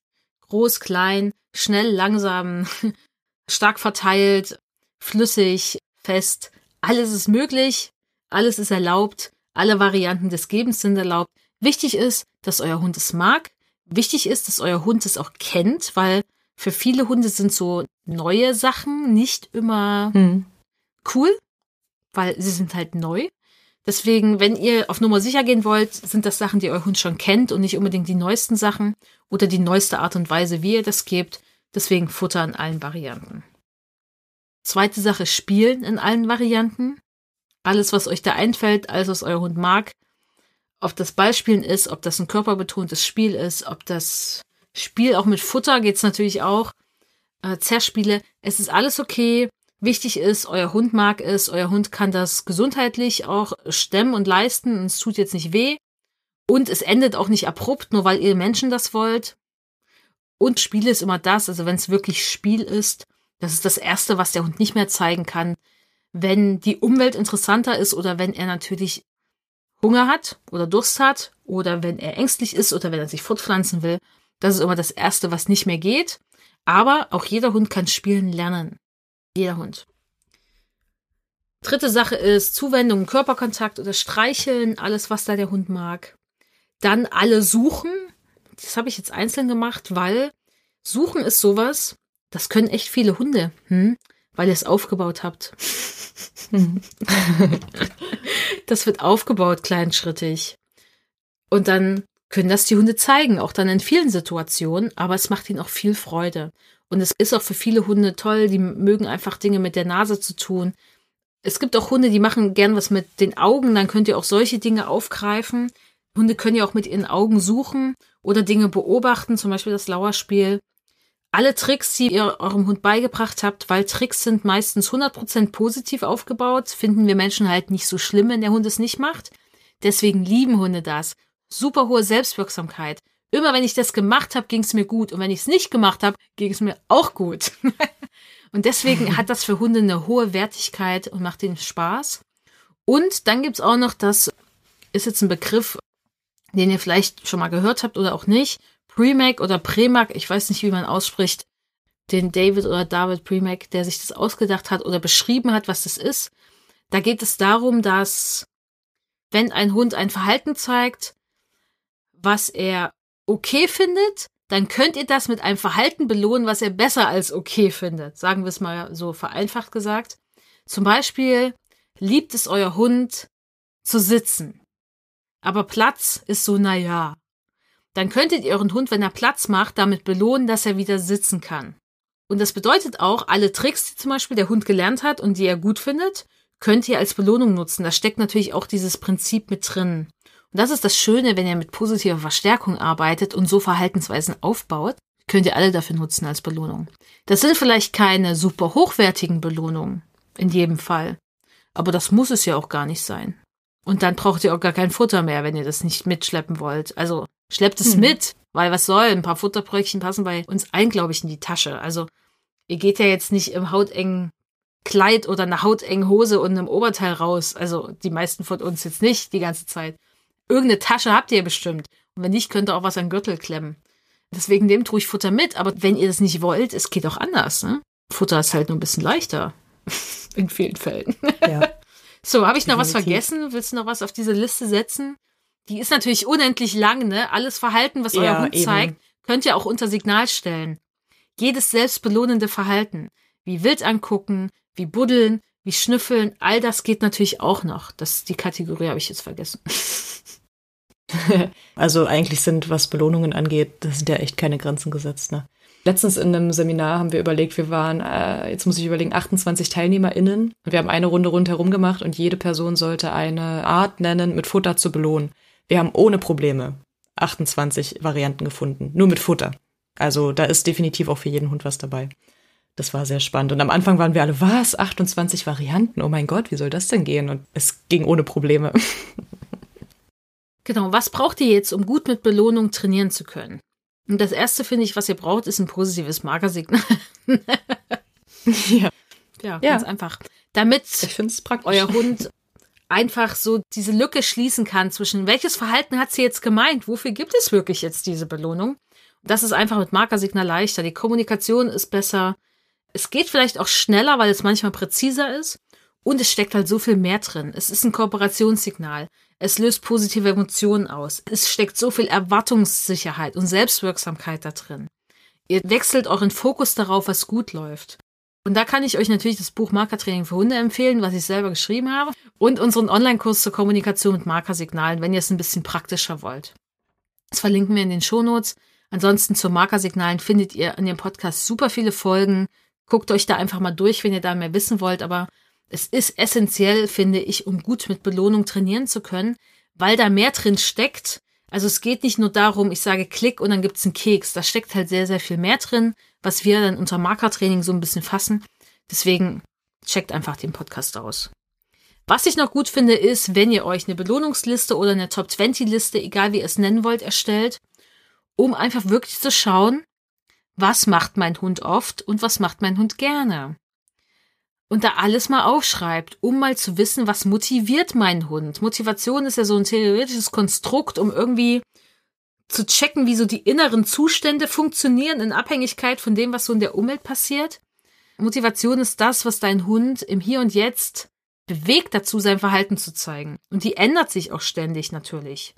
groß, klein, schnell, langsam, stark verteilt, flüssig, fest. Alles ist möglich, alles ist erlaubt, alle Varianten des Gebens sind erlaubt. Wichtig ist, dass euer Hund es mag. Wichtig ist, dass euer Hund es auch kennt, weil für viele Hunde sind so neue Sachen nicht immer hm. cool, weil sie sind halt neu. Deswegen, wenn ihr auf Nummer sicher gehen wollt, sind das Sachen, die euer Hund schon kennt und nicht unbedingt die neuesten Sachen oder die neueste Art und Weise, wie ihr das gebt. Deswegen Futter in allen Varianten. Zweite Sache, Spielen in allen Varianten. Alles, was euch da einfällt, alles, was euer Hund mag. Ob das Ballspielen ist, ob das ein körperbetontes Spiel ist, ob das Spiel auch mit Futter geht's natürlich auch. Äh, Zerspiele, es ist alles okay. Wichtig ist, euer Hund mag es, euer Hund kann das gesundheitlich auch stemmen und leisten und es tut jetzt nicht weh. Und es endet auch nicht abrupt, nur weil ihr Menschen das wollt. Und Spiel ist immer das, also wenn es wirklich Spiel ist, das ist das Erste, was der Hund nicht mehr zeigen kann. Wenn die Umwelt interessanter ist oder wenn er natürlich Hunger hat oder Durst hat oder wenn er ängstlich ist oder wenn er sich fortpflanzen will. Das ist immer das Erste, was nicht mehr geht. Aber auch jeder Hund kann spielen lernen. Jeder Hund. Dritte Sache ist Zuwendung, Körperkontakt oder Streicheln, alles, was da der Hund mag. Dann alle suchen. Das habe ich jetzt einzeln gemacht, weil suchen ist sowas, das können echt viele Hunde, hm? weil ihr es aufgebaut habt. das wird aufgebaut, kleinschrittig. Und dann können das die Hunde zeigen, auch dann in vielen Situationen, aber es macht ihnen auch viel Freude. Und es ist auch für viele Hunde toll, die mögen einfach Dinge mit der Nase zu tun. Es gibt auch Hunde, die machen gern was mit den Augen, dann könnt ihr auch solche Dinge aufgreifen. Hunde können ja auch mit ihren Augen suchen oder Dinge beobachten, zum Beispiel das Lauerspiel. Alle Tricks, die ihr eurem Hund beigebracht habt, weil Tricks sind meistens 100% positiv aufgebaut, finden wir Menschen halt nicht so schlimm, wenn der Hund es nicht macht. Deswegen lieben Hunde das. Super hohe Selbstwirksamkeit. Immer wenn ich das gemacht habe, ging es mir gut. Und wenn ich es nicht gemacht habe, ging es mir auch gut. und deswegen hat das für Hunde eine hohe Wertigkeit und macht ihnen Spaß. Und dann gibt's auch noch das, ist jetzt ein Begriff, den ihr vielleicht schon mal gehört habt oder auch nicht. Premac oder Premac, ich weiß nicht, wie man ausspricht, den David oder David Premac, der sich das ausgedacht hat oder beschrieben hat, was das ist. Da geht es darum, dass wenn ein Hund ein Verhalten zeigt, was er okay findet, dann könnt ihr das mit einem Verhalten belohnen, was er besser als okay findet. Sagen wir es mal so vereinfacht gesagt. Zum Beispiel liebt es euer Hund zu sitzen. Aber Platz ist so, na ja dann könntet ihr euren Hund, wenn er Platz macht, damit belohnen, dass er wieder sitzen kann. Und das bedeutet auch, alle Tricks, die zum Beispiel der Hund gelernt hat und die er gut findet, könnt ihr als Belohnung nutzen. Da steckt natürlich auch dieses Prinzip mit drin. Und das ist das Schöne, wenn ihr mit positiver Verstärkung arbeitet und so Verhaltensweisen aufbaut, könnt ihr alle dafür nutzen als Belohnung. Das sind vielleicht keine super hochwertigen Belohnungen, in jedem Fall. Aber das muss es ja auch gar nicht sein. Und dann braucht ihr auch gar kein Futter mehr, wenn ihr das nicht mitschleppen wollt. Also Schleppt es hm. mit, weil was soll, ein paar Futterbröckchen passen bei uns allen, glaube ich, in die Tasche. Also ihr geht ja jetzt nicht im hautengen Kleid oder einer hautengen Hose und einem Oberteil raus. Also die meisten von uns jetzt nicht die ganze Zeit. Irgendeine Tasche habt ihr bestimmt. Und wenn nicht, könnt ihr auch was an Gürtel klemmen. Deswegen nehmt ruhig Futter mit. Aber wenn ihr das nicht wollt, es geht auch anders. Ne? Futter ist halt nur ein bisschen leichter. in vielen Fällen. Ja. so, habe ich noch Definitiv. was vergessen? Willst du noch was auf diese Liste setzen? Die ist natürlich unendlich lang, ne? Alles Verhalten, was ja, euer Hund eben. zeigt, könnt ihr auch unter Signal stellen. Jedes selbstbelohnende Verhalten, wie wild angucken, wie buddeln, wie schnüffeln, all das geht natürlich auch noch. Das die Kategorie habe ich jetzt vergessen.
also eigentlich sind, was Belohnungen angeht, das sind ja echt keine Grenzen gesetzt, ne? Letztens in einem Seminar haben wir überlegt, wir waren, äh, jetzt muss ich überlegen, 28 TeilnehmerInnen. Wir haben eine Runde rundherum gemacht und jede Person sollte eine Art nennen, mit Futter zu belohnen. Wir haben ohne Probleme 28 Varianten gefunden, nur mit Futter. Also da ist definitiv auch für jeden Hund was dabei. Das war sehr spannend. Und am Anfang waren wir alle, was? 28 Varianten? Oh mein Gott, wie soll das denn gehen? Und es ging ohne Probleme.
Genau, was braucht ihr jetzt, um gut mit Belohnung trainieren zu können? Und das erste, finde ich, was ihr braucht, ist ein positives Markersignal. ja. ja. ganz einfach. Damit euer Hund einfach so diese Lücke schließen kann zwischen welches Verhalten hat sie jetzt gemeint, wofür gibt es wirklich jetzt diese Belohnung. Das ist einfach mit Markersignal leichter. Die Kommunikation ist besser. Es geht vielleicht auch schneller, weil es manchmal präziser ist. Und es steckt halt so viel mehr drin. Es ist ein Kooperationssignal. Es löst positive Emotionen aus. Es steckt so viel Erwartungssicherheit und Selbstwirksamkeit da drin. Ihr wechselt euren Fokus darauf, was gut läuft. Und da kann ich euch natürlich das Buch Markertraining für Hunde empfehlen, was ich selber geschrieben habe, und unseren Online-Kurs zur Kommunikation mit Markersignalen, wenn ihr es ein bisschen praktischer wollt. Das verlinken wir in den Shownotes. Ansonsten zu Markersignalen findet ihr in dem Podcast super viele Folgen. Guckt euch da einfach mal durch, wenn ihr da mehr wissen wollt. Aber es ist essentiell, finde ich, um gut mit Belohnung trainieren zu können, weil da mehr drin steckt. Also es geht nicht nur darum, ich sage Klick und dann gibt's einen Keks. Da steckt halt sehr, sehr viel mehr drin was wir dann unter Markertraining so ein bisschen fassen. Deswegen checkt einfach den Podcast aus. Was ich noch gut finde, ist, wenn ihr euch eine Belohnungsliste oder eine Top 20 Liste, egal wie ihr es nennen wollt, erstellt, um einfach wirklich zu schauen, was macht mein Hund oft und was macht mein Hund gerne. Und da alles mal aufschreibt, um mal zu wissen, was motiviert meinen Hund. Motivation ist ja so ein theoretisches Konstrukt, um irgendwie zu checken, wie so die inneren Zustände funktionieren in Abhängigkeit von dem, was so in der Umwelt passiert. Motivation ist das, was dein Hund im Hier und Jetzt bewegt dazu, sein Verhalten zu zeigen. Und die ändert sich auch ständig natürlich.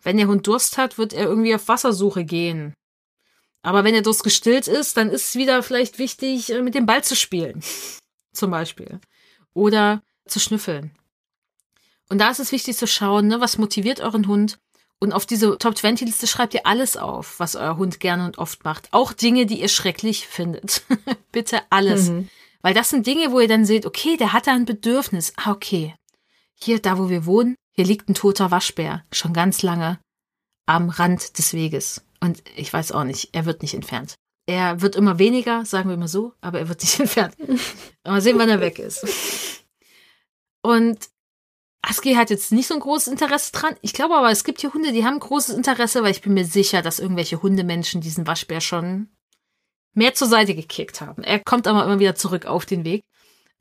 Wenn der Hund Durst hat, wird er irgendwie auf Wassersuche gehen. Aber wenn der Durst gestillt ist, dann ist es wieder vielleicht wichtig, äh, mit dem Ball zu spielen zum Beispiel. Oder zu schnüffeln. Und da ist es wichtig zu schauen, ne, was motiviert euren Hund. Und auf diese Top 20 Liste schreibt ihr alles auf, was euer Hund gerne und oft macht. Auch Dinge, die ihr schrecklich findet. Bitte alles. Mhm. Weil das sind Dinge, wo ihr dann seht, okay, der hat da ein Bedürfnis. Ah, okay. Hier, da wo wir wohnen, hier liegt ein toter Waschbär. Schon ganz lange am Rand des Weges. Und ich weiß auch nicht, er wird nicht entfernt. Er wird immer weniger, sagen wir mal so, aber er wird nicht entfernt. Mal sehen, wann er weg ist. Und Aski hat jetzt nicht so ein großes Interesse dran. Ich glaube aber, es gibt hier Hunde, die haben großes Interesse, weil ich bin mir sicher, dass irgendwelche Hundemenschen diesen Waschbär schon mehr zur Seite gekickt haben. Er kommt aber immer wieder zurück auf den Weg.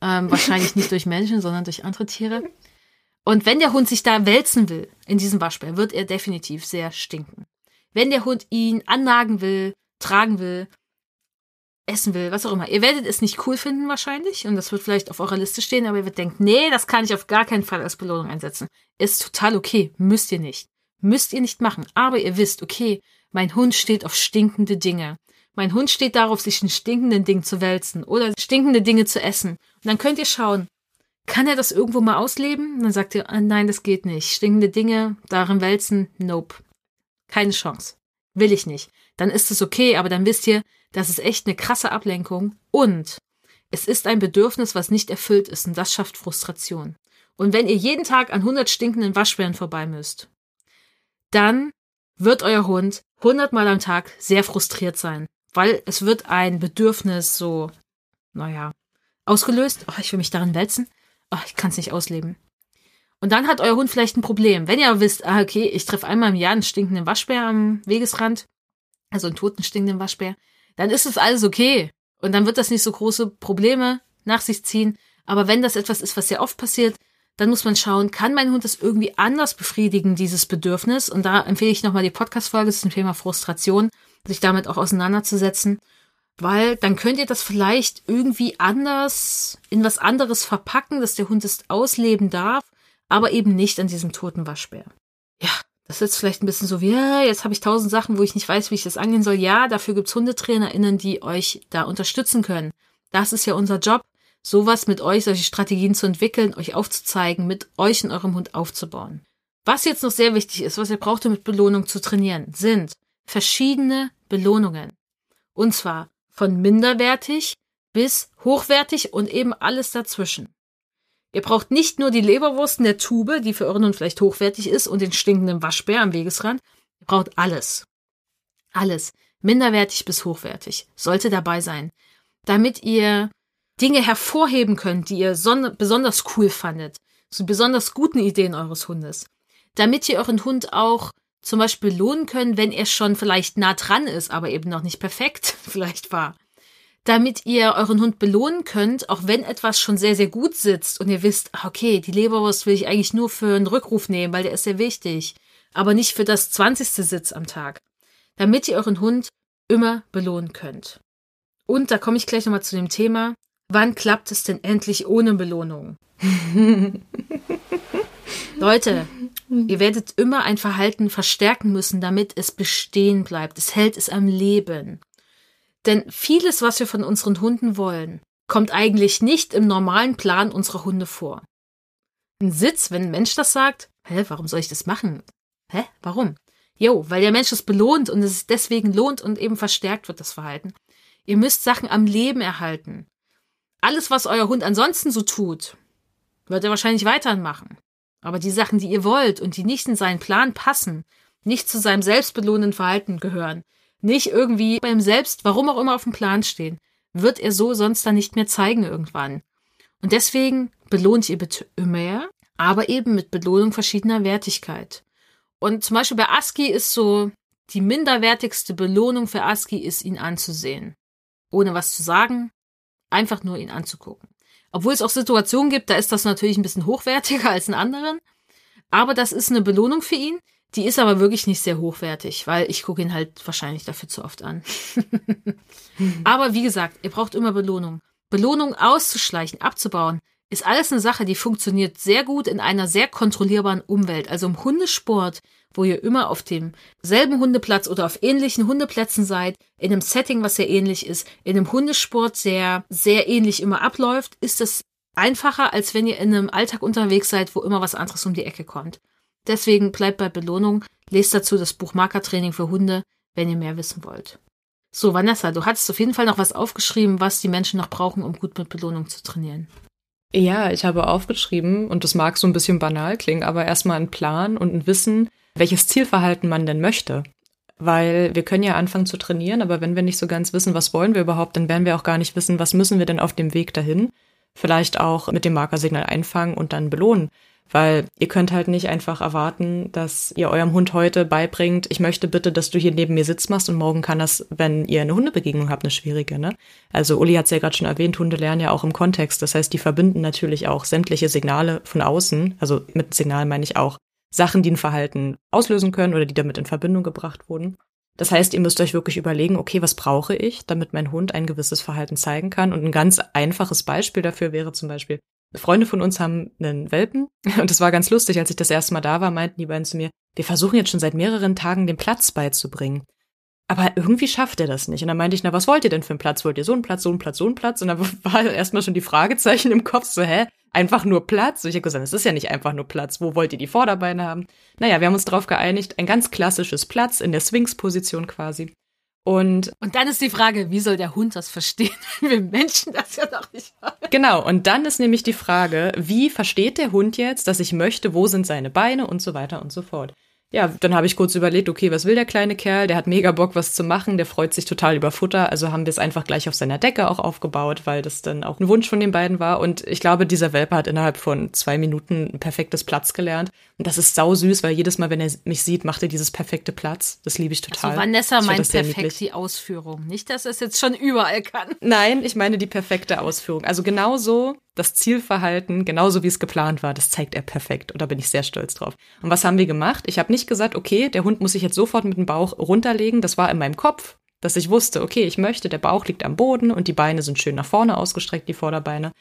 Ähm, wahrscheinlich nicht durch Menschen, sondern durch andere Tiere. Und wenn der Hund sich da wälzen will in diesem Waschbär, wird er definitiv sehr stinken. Wenn der Hund ihn annagen will, tragen will, essen will, was auch immer. Ihr werdet es nicht cool finden wahrscheinlich und das wird vielleicht auf eurer Liste stehen, aber ihr werdet denken, nee, das kann ich auf gar keinen Fall als Belohnung einsetzen. Ist total okay, müsst ihr nicht. Müsst ihr nicht machen, aber ihr wisst, okay, mein Hund steht auf stinkende Dinge. Mein Hund steht darauf, sich in stinkenden Dingen zu wälzen oder stinkende Dinge zu essen. Und dann könnt ihr schauen, kann er das irgendwo mal ausleben? Und dann sagt ihr, ah, nein, das geht nicht. Stinkende Dinge, darin wälzen, nope. Keine Chance. Will ich nicht dann ist es okay, aber dann wisst ihr, das ist echt eine krasse Ablenkung und es ist ein Bedürfnis, was nicht erfüllt ist und das schafft Frustration. Und wenn ihr jeden Tag an 100 stinkenden Waschbären vorbei müsst, dann wird euer Hund 100 Mal am Tag sehr frustriert sein, weil es wird ein Bedürfnis so, naja, ausgelöst. Oh, ich will mich darin wälzen. Oh, ich kann es nicht ausleben. Und dann hat euer Hund vielleicht ein Problem. Wenn ihr wisst, ah, okay, ich treffe einmal im Jahr einen stinkenden Waschbär am Wegesrand, also einen toten stinkenden Waschbär, dann ist es alles okay. Und dann wird das nicht so große Probleme nach sich ziehen. Aber wenn das etwas ist, was sehr oft passiert, dann muss man schauen, kann mein Hund das irgendwie anders befriedigen, dieses Bedürfnis? Und da empfehle ich nochmal die Podcast-Folge zum Thema Frustration, sich damit auch auseinanderzusetzen. Weil dann könnt ihr das vielleicht irgendwie anders in was anderes verpacken, dass der Hund es ausleben darf, aber eben nicht an diesem toten Waschbär. Ja, das ist vielleicht ein bisschen so wie, ja, jetzt habe ich tausend Sachen, wo ich nicht weiß, wie ich das angehen soll. Ja, dafür gibt's HundetrainerInnen, die euch da unterstützen können. Das ist ja unser Job, sowas mit euch, solche Strategien zu entwickeln, euch aufzuzeigen, mit euch und eurem Hund aufzubauen. Was jetzt noch sehr wichtig ist, was ihr braucht, um mit Belohnung zu trainieren, sind verschiedene Belohnungen. Und zwar von minderwertig bis hochwertig und eben alles dazwischen. Ihr braucht nicht nur die Leberwurst in der Tube, die für euren Hund vielleicht hochwertig ist, und den stinkenden Waschbär am Wegesrand. Ihr braucht alles. Alles. Minderwertig bis hochwertig. Sollte dabei sein. Damit ihr Dinge hervorheben könnt, die ihr besonders cool fandet. So besonders guten Ideen eures Hundes. Damit ihr euren Hund auch zum Beispiel belohnen könnt, wenn er schon vielleicht nah dran ist, aber eben noch nicht perfekt vielleicht war damit ihr euren Hund belohnen könnt, auch wenn etwas schon sehr, sehr gut sitzt und ihr wisst, ah, okay, die Leberwurst will ich eigentlich nur für einen Rückruf nehmen, weil der ist sehr wichtig, aber nicht für das zwanzigste Sitz am Tag. Damit ihr euren Hund immer belohnen könnt. Und da komme ich gleich nochmal zu dem Thema, wann klappt es denn endlich ohne Belohnung? Leute, ihr werdet immer ein Verhalten verstärken müssen, damit es bestehen bleibt. Es hält es am Leben. Denn vieles, was wir von unseren Hunden wollen, kommt eigentlich nicht im normalen Plan unserer Hunde vor. Ein Sitz, wenn ein Mensch das sagt, hä, warum soll ich das machen? Hä, warum? Jo, weil der Mensch es belohnt und es deswegen lohnt und eben verstärkt wird, das Verhalten. Ihr müsst Sachen am Leben erhalten. Alles, was euer Hund ansonsten so tut, wird er wahrscheinlich weiterhin machen. Aber die Sachen, die ihr wollt und die nicht in seinen Plan passen, nicht zu seinem selbstbelohnenden Verhalten gehören, nicht irgendwie beim Selbst, warum auch immer auf dem Plan stehen, wird er so sonst dann nicht mehr zeigen irgendwann. Und deswegen belohnt ihr bitte immer, aber eben mit Belohnung verschiedener Wertigkeit. Und zum Beispiel bei ASCII ist so, die minderwertigste Belohnung für ASCII ist, ihn anzusehen. Ohne was zu sagen, einfach nur ihn anzugucken. Obwohl es auch Situationen gibt, da ist das natürlich ein bisschen hochwertiger als in anderen. Aber das ist eine Belohnung für ihn. Die ist aber wirklich nicht sehr hochwertig, weil ich gucke ihn halt wahrscheinlich dafür zu oft an. aber wie gesagt, ihr braucht immer Belohnung. Belohnung auszuschleichen, abzubauen, ist alles eine Sache, die funktioniert sehr gut in einer sehr kontrollierbaren Umwelt. Also im Hundesport, wo ihr immer auf demselben Hundeplatz oder auf ähnlichen Hundeplätzen seid, in einem Setting, was sehr ähnlich ist, in einem Hundesport sehr, sehr ähnlich immer abläuft, ist es einfacher, als wenn ihr in einem Alltag unterwegs seid, wo immer was anderes um die Ecke kommt. Deswegen bleibt bei Belohnung, lest dazu das Buch Markertraining für Hunde, wenn ihr mehr wissen wollt. So, Vanessa, du hattest auf jeden Fall noch was aufgeschrieben, was die Menschen noch brauchen, um gut mit Belohnung zu trainieren.
Ja, ich habe aufgeschrieben, und das mag so ein bisschen banal klingen, aber erstmal einen Plan und ein Wissen, welches Zielverhalten man denn möchte. Weil wir können ja anfangen zu trainieren, aber wenn wir nicht so ganz wissen, was wollen wir überhaupt, dann werden wir auch gar nicht wissen, was müssen wir denn auf dem Weg dahin. Vielleicht auch mit dem Markersignal einfangen und dann belohnen. Weil ihr könnt halt nicht einfach erwarten, dass ihr eurem Hund heute beibringt, ich möchte bitte, dass du hier neben mir Sitz machst und morgen kann das, wenn ihr eine Hundebegegnung habt, eine schwierige, ne? Also Uli hat es ja gerade schon erwähnt, Hunde lernen ja auch im Kontext. Das heißt, die verbinden natürlich auch sämtliche Signale von außen. Also mit Signal meine ich auch Sachen, die ein Verhalten auslösen können oder die damit in Verbindung gebracht wurden. Das heißt, ihr müsst euch wirklich überlegen, okay, was brauche ich, damit mein Hund ein gewisses Verhalten zeigen kann? Und ein ganz einfaches Beispiel dafür wäre zum Beispiel, Freunde von uns haben einen Welpen und es war ganz lustig, als ich das erste Mal da war, meinten die beiden zu mir, wir versuchen jetzt schon seit mehreren Tagen den Platz beizubringen. Aber irgendwie schafft er das nicht. Und dann meinte ich, na, was wollt ihr denn für einen Platz? Wollt ihr so einen Platz, so einen Platz, so einen Platz? Und dann war erstmal schon die Fragezeichen im Kopf, so, hä? Einfach nur Platz? Und ich habe gesagt, es ist ja nicht einfach nur Platz. Wo wollt ihr die Vorderbeine haben? Naja, wir haben uns darauf geeinigt, ein ganz klassisches Platz in der Swings-Position quasi. Und,
und dann ist die Frage, wie soll der Hund das verstehen, wenn wir Menschen das ja noch nicht haben?
Genau, und dann ist nämlich die Frage, wie versteht der Hund jetzt, dass ich möchte, wo sind seine Beine und so weiter und so fort ja, dann habe ich kurz überlegt, okay, was will der kleine Kerl? Der hat mega Bock, was zu machen. Der freut sich total über Futter. Also haben wir es einfach gleich auf seiner Decke auch aufgebaut, weil das dann auch ein Wunsch von den beiden war. Und ich glaube, dieser Welpe hat innerhalb von zwei Minuten ein perfektes Platz gelernt. Und das ist sau süß, weil jedes Mal, wenn er mich sieht, macht er dieses perfekte Platz. Das liebe ich total.
Also Vanessa meint perfekt die Ausführung. Nicht, dass er es jetzt schon überall kann.
Nein, ich meine die perfekte Ausführung. Also genauso das Zielverhalten, genauso wie es geplant war, das zeigt er perfekt. Und da bin ich sehr stolz drauf. Und was haben wir gemacht? Ich habe nicht gesagt, okay, der Hund muss sich jetzt sofort mit dem Bauch runterlegen. Das war in meinem Kopf, dass ich wusste, okay, ich möchte, der Bauch liegt am Boden und die Beine sind schön nach vorne ausgestreckt, die Vorderbeine.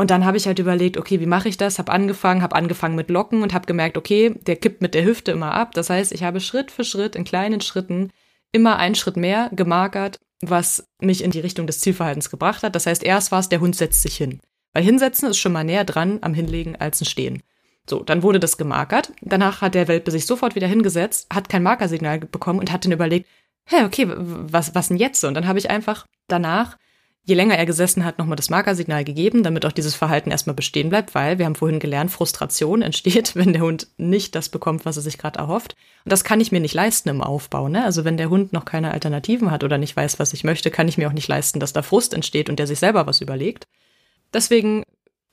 Und dann habe ich halt überlegt, okay, wie mache ich das? Habe angefangen, habe angefangen mit Locken und habe gemerkt, okay, der kippt mit der Hüfte immer ab. Das heißt, ich habe Schritt für Schritt in kleinen Schritten immer einen Schritt mehr gemarkert, was mich in die Richtung des Zielverhaltens gebracht hat. Das heißt, erst war es, der Hund setzt sich hin. Weil hinsetzen ist schon mal näher dran am Hinlegen als ein Stehen. So, dann wurde das gemarkert. Danach hat der Welpe sich sofort wieder hingesetzt, hat kein Markersignal bekommen und hat dann überlegt, hä, okay, was, was denn jetzt? Und dann habe ich einfach danach, je länger er gesessen hat, nochmal das Markersignal gegeben, damit auch dieses Verhalten erstmal bestehen bleibt, weil wir haben vorhin gelernt, Frustration entsteht, wenn der Hund nicht das bekommt, was er sich gerade erhofft. Und das kann ich mir nicht leisten im Aufbau. Ne? Also wenn der Hund noch keine Alternativen hat oder nicht weiß, was ich möchte, kann ich mir auch nicht leisten, dass da Frust entsteht und der sich selber was überlegt. Deswegen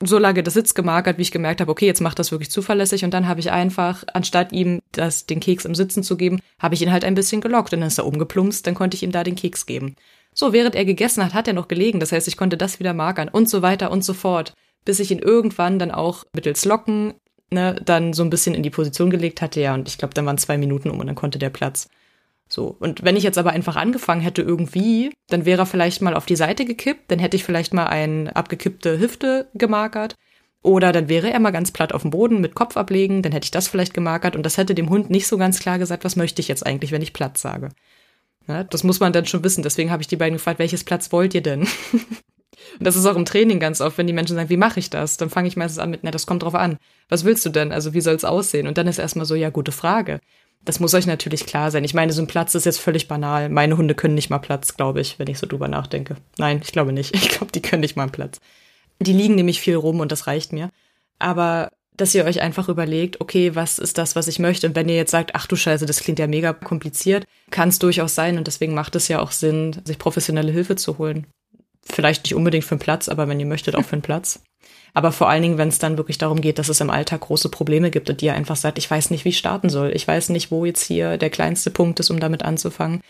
so lange das Sitz gemarkert, wie ich gemerkt habe, okay, jetzt macht das wirklich zuverlässig und dann habe ich einfach, anstatt ihm das, den Keks im Sitzen zu geben, habe ich ihn halt ein bisschen gelockt und dann ist er umgeplumpst, dann konnte ich ihm da den Keks geben. So, während er gegessen hat, hat er noch gelegen, das heißt, ich konnte das wieder markern und so weiter und so fort, bis ich ihn irgendwann dann auch mittels Locken, ne, dann so ein bisschen in die Position gelegt hatte, ja, und ich glaube, dann waren zwei Minuten um und dann konnte der Platz. So. Und wenn ich jetzt aber einfach angefangen hätte irgendwie, dann wäre er vielleicht mal auf die Seite gekippt, dann hätte ich vielleicht mal eine abgekippte Hüfte gemarkert. Oder dann wäre er mal ganz platt auf dem Boden mit Kopf ablegen, dann hätte ich das vielleicht gemarkert und das hätte dem Hund nicht so ganz klar gesagt, was möchte ich jetzt eigentlich, wenn ich Platz sage. Ja, das muss man dann schon wissen. Deswegen habe ich die beiden gefragt, welches Platz wollt ihr denn? und das ist auch im Training ganz oft, wenn die Menschen sagen, wie mache ich das? Dann fange ich meistens an mit, na, das kommt drauf an. Was willst du denn? Also wie soll es aussehen? Und dann ist erstmal so, ja, gute Frage. Das muss euch natürlich klar sein. Ich meine, so ein Platz ist jetzt völlig banal. Meine Hunde können nicht mal Platz, glaube ich, wenn ich so drüber nachdenke. Nein, ich glaube nicht. Ich glaube, die können nicht mal Platz. Die liegen nämlich viel rum und das reicht mir. Aber dass ihr euch einfach überlegt, okay, was ist das, was ich möchte? Und wenn ihr jetzt sagt, ach du Scheiße, das klingt ja mega kompliziert, kann es durchaus sein. Und deswegen macht es ja auch Sinn, sich professionelle Hilfe zu holen. Vielleicht nicht unbedingt für einen Platz, aber wenn ihr möchtet, auch für einen Platz. Aber vor allen Dingen, wenn es dann wirklich darum geht, dass es im Alltag große Probleme gibt und ihr einfach sagt, ich weiß nicht, wie ich starten soll. Ich weiß nicht, wo jetzt hier der kleinste Punkt ist, um damit anzufangen.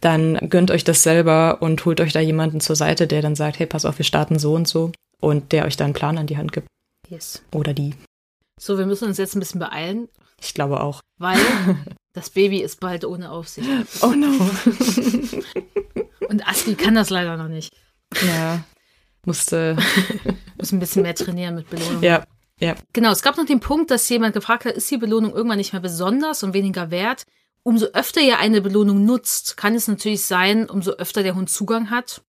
Dann gönnt euch das selber und holt euch da jemanden zur Seite, der dann sagt, hey, pass auf, wir starten so und so. und der euch dann einen Plan an die Hand gibt.
Yes.
Oder die.
So, wir müssen uns jetzt ein bisschen beeilen,
Ich glaube auch.
weil das Baby ist bald ohne Aufsicht.
Oh no.
Und Asti kann das leider noch nicht.
Ja. Musste.
Muss ein bisschen mehr trainieren mit Belohnung.
Ja. Ja.
Genau, es gab noch den Punkt, dass jemand gefragt hat, ist die Belohnung irgendwann nicht mehr besonders und weniger wert? Umso öfter ihr eine Belohnung nutzt, kann es natürlich sein, umso öfter der Hund Zugang hat,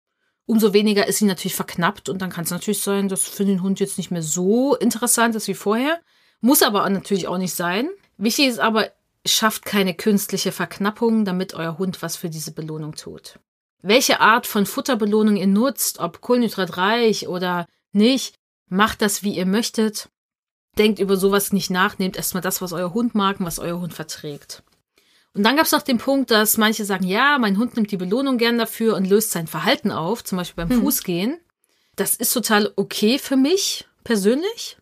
umso weniger ist sie natürlich verknappt und dann kann es natürlich sein, dass für den Hund jetzt nicht mehr so interessant ist wie vorher. Muss aber natürlich auch nicht sein. Wichtig ist aber, schafft keine künstliche Verknappung, damit euer Hund was für diese Belohnung tut. Welche Art von Futterbelohnung ihr nutzt, ob kohlenhydratreich oder nicht, macht das, wie ihr möchtet. Denkt über sowas nicht nach, nehmt erstmal das, was euer Hund mag und was euer Hund verträgt. Und dann gab es noch den Punkt, dass manche sagen, ja, mein Hund nimmt die Belohnung gern dafür und löst sein Verhalten auf, zum Beispiel beim
Hm.
Fußgehen. Das ist total okay für mich persönlich.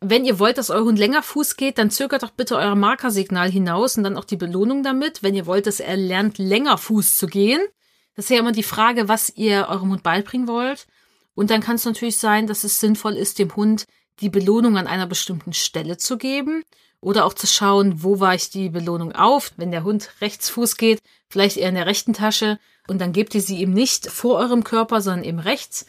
Wenn ihr wollt, dass euer Hund länger Fuß geht, dann zögert doch bitte euer Markersignal hinaus und dann auch die Belohnung damit. Wenn ihr wollt, dass er lernt, länger Fuß zu gehen, das ist ja immer die Frage, was ihr eurem Hund beibringen wollt. Und dann kann es natürlich sein, dass es sinnvoll ist, dem Hund die Belohnung an einer bestimmten Stelle zu geben oder auch zu schauen, wo weicht die Belohnung auf. Wenn der Hund rechts Fuß geht, vielleicht eher in der rechten Tasche und dann gebt ihr sie ihm nicht vor eurem Körper, sondern eben rechts.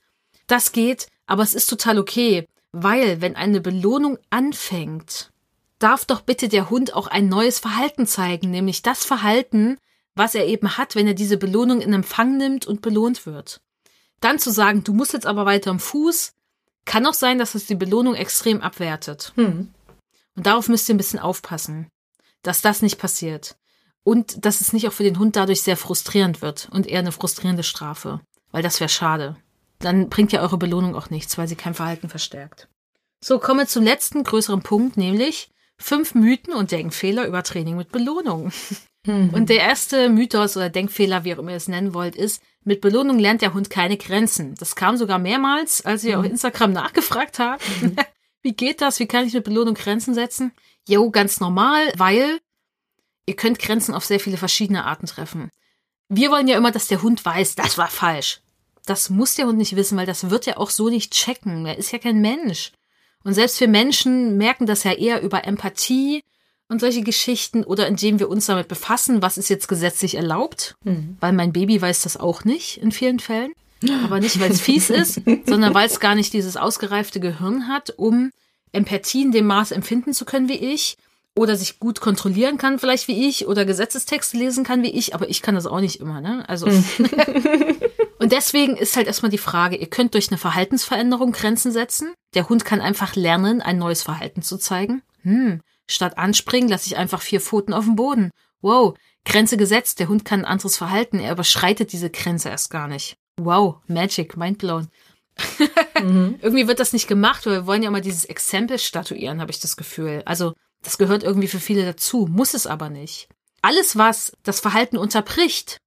Das geht, aber es ist total okay, weil wenn eine Belohnung anfängt, darf doch bitte der Hund auch ein neues Verhalten zeigen, nämlich das Verhalten, was er eben hat, wenn er diese Belohnung in Empfang nimmt und belohnt wird. Dann zu sagen, du musst jetzt aber weiter am Fuß, kann auch sein, dass es die Belohnung extrem abwertet.
Hm.
Und darauf müsst ihr ein bisschen aufpassen, dass das nicht passiert. Und dass es nicht auch für den Hund dadurch sehr frustrierend wird und eher eine frustrierende Strafe. Weil das wäre schade. Dann bringt ja eure Belohnung auch nichts, weil sie kein Verhalten verstärkt. So, kommen wir zum letzten größeren Punkt, nämlich fünf Mythen und Denkfehler über Training mit Belohnung. Und der erste Mythos oder Denkfehler, wie auch immer ihr es nennen wollt, ist, mit Belohnung lernt der Hund keine Grenzen. Das kam sogar mehrmals, als ihr auf Instagram nachgefragt habt. Wie geht das? Wie kann ich mit Belohnung Grenzen setzen? Jo, ganz normal, weil ihr könnt Grenzen auf sehr viele verschiedene Arten treffen. Wir wollen ja immer, dass der Hund weiß, das war falsch. Das muss der Hund nicht wissen, weil das wird er auch so nicht checken. Er ist ja kein Mensch. Und selbst wir Menschen merken das ja eher über Empathie und solche Geschichten oder indem wir uns damit befassen, was ist jetzt gesetzlich erlaubt.
Mhm.
Weil mein Baby weiß das auch nicht in vielen Fällen. Aber nicht, weil es fies ist, sondern weil es gar nicht dieses ausgereifte Gehirn hat, um Empathie in dem Maß empfinden zu können wie ich. Oder sich gut kontrollieren kann, vielleicht wie ich, oder Gesetzestexte lesen kann wie ich, aber ich kann das auch nicht immer, ne? Also. Und deswegen ist halt erstmal die Frage, ihr könnt durch eine Verhaltensveränderung Grenzen setzen. Der Hund kann einfach lernen, ein neues Verhalten zu zeigen. Hm, statt anspringen, lasse ich einfach vier Pfoten auf dem Boden. Wow, Grenze gesetzt, der Hund kann ein anderes Verhalten, er überschreitet diese Grenze erst gar nicht. Wow, Magic, mindblown.
Mhm.
Irgendwie wird das nicht gemacht, weil wir wollen ja immer dieses Exempel statuieren, habe ich das Gefühl. Also, das gehört irgendwie für viele dazu, muss es aber nicht. Alles, was das Verhalten unterbricht,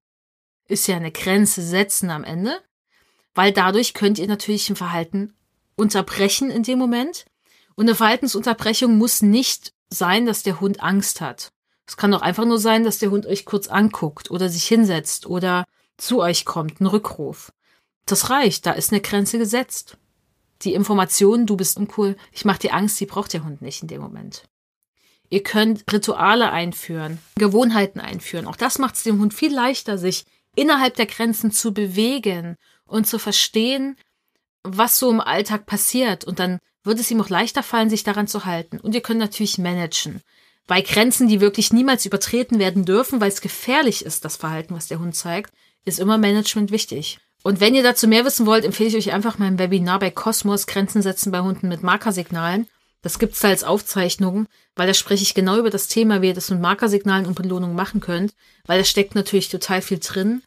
ist ja eine Grenze setzen am Ende, weil dadurch könnt ihr natürlich ein Verhalten unterbrechen in dem Moment. Und eine Verhaltensunterbrechung muss nicht sein, dass der Hund Angst hat. Es kann auch einfach nur sein, dass der Hund euch kurz anguckt oder sich hinsetzt oder zu euch kommt, ein Rückruf. Das reicht, da ist eine Grenze gesetzt. Die Information, du bist uncool, ich mach dir Angst, die braucht der Hund nicht in dem Moment. Ihr könnt Rituale einführen, Gewohnheiten einführen. Auch das macht es dem Hund viel leichter, sich innerhalb der Grenzen zu bewegen und zu verstehen, was so im Alltag passiert. Und dann wird es ihm auch leichter fallen, sich daran zu halten. Und ihr könnt natürlich managen. Bei Grenzen, die wirklich niemals übertreten werden dürfen, weil es gefährlich ist, das Verhalten, was der Hund zeigt, ist immer Management wichtig. Und wenn ihr dazu mehr wissen wollt, empfehle ich euch einfach mein Webinar bei Cosmos Grenzen setzen bei Hunden mit Markersignalen. Das gibt's da als Aufzeichnung, weil da spreche ich genau über das Thema, wie ihr das mit Markersignalen und Belohnungen machen könnt, weil da steckt natürlich total viel drin.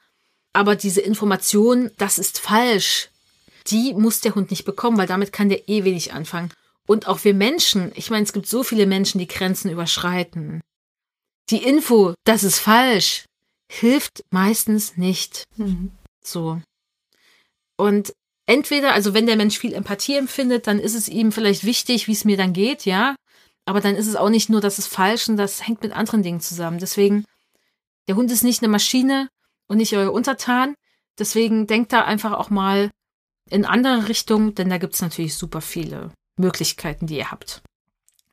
Aber diese Information, das ist falsch, die muss der Hund nicht bekommen, weil damit kann der eh wenig anfangen. Und auch wir Menschen, ich meine, es gibt so viele Menschen, die Grenzen überschreiten. Die Info, das ist falsch, hilft meistens nicht.
Mhm.
So. Und entweder, also wenn der Mensch viel Empathie empfindet, dann ist es ihm vielleicht wichtig, wie es mir dann geht, ja. Aber dann ist es auch nicht nur, dass es falsch und das hängt mit anderen Dingen zusammen. Deswegen, der Hund ist nicht eine Maschine und nicht euer Untertan. Deswegen denkt da einfach auch mal in andere Richtungen, denn da gibt's natürlich super viele Möglichkeiten, die ihr habt.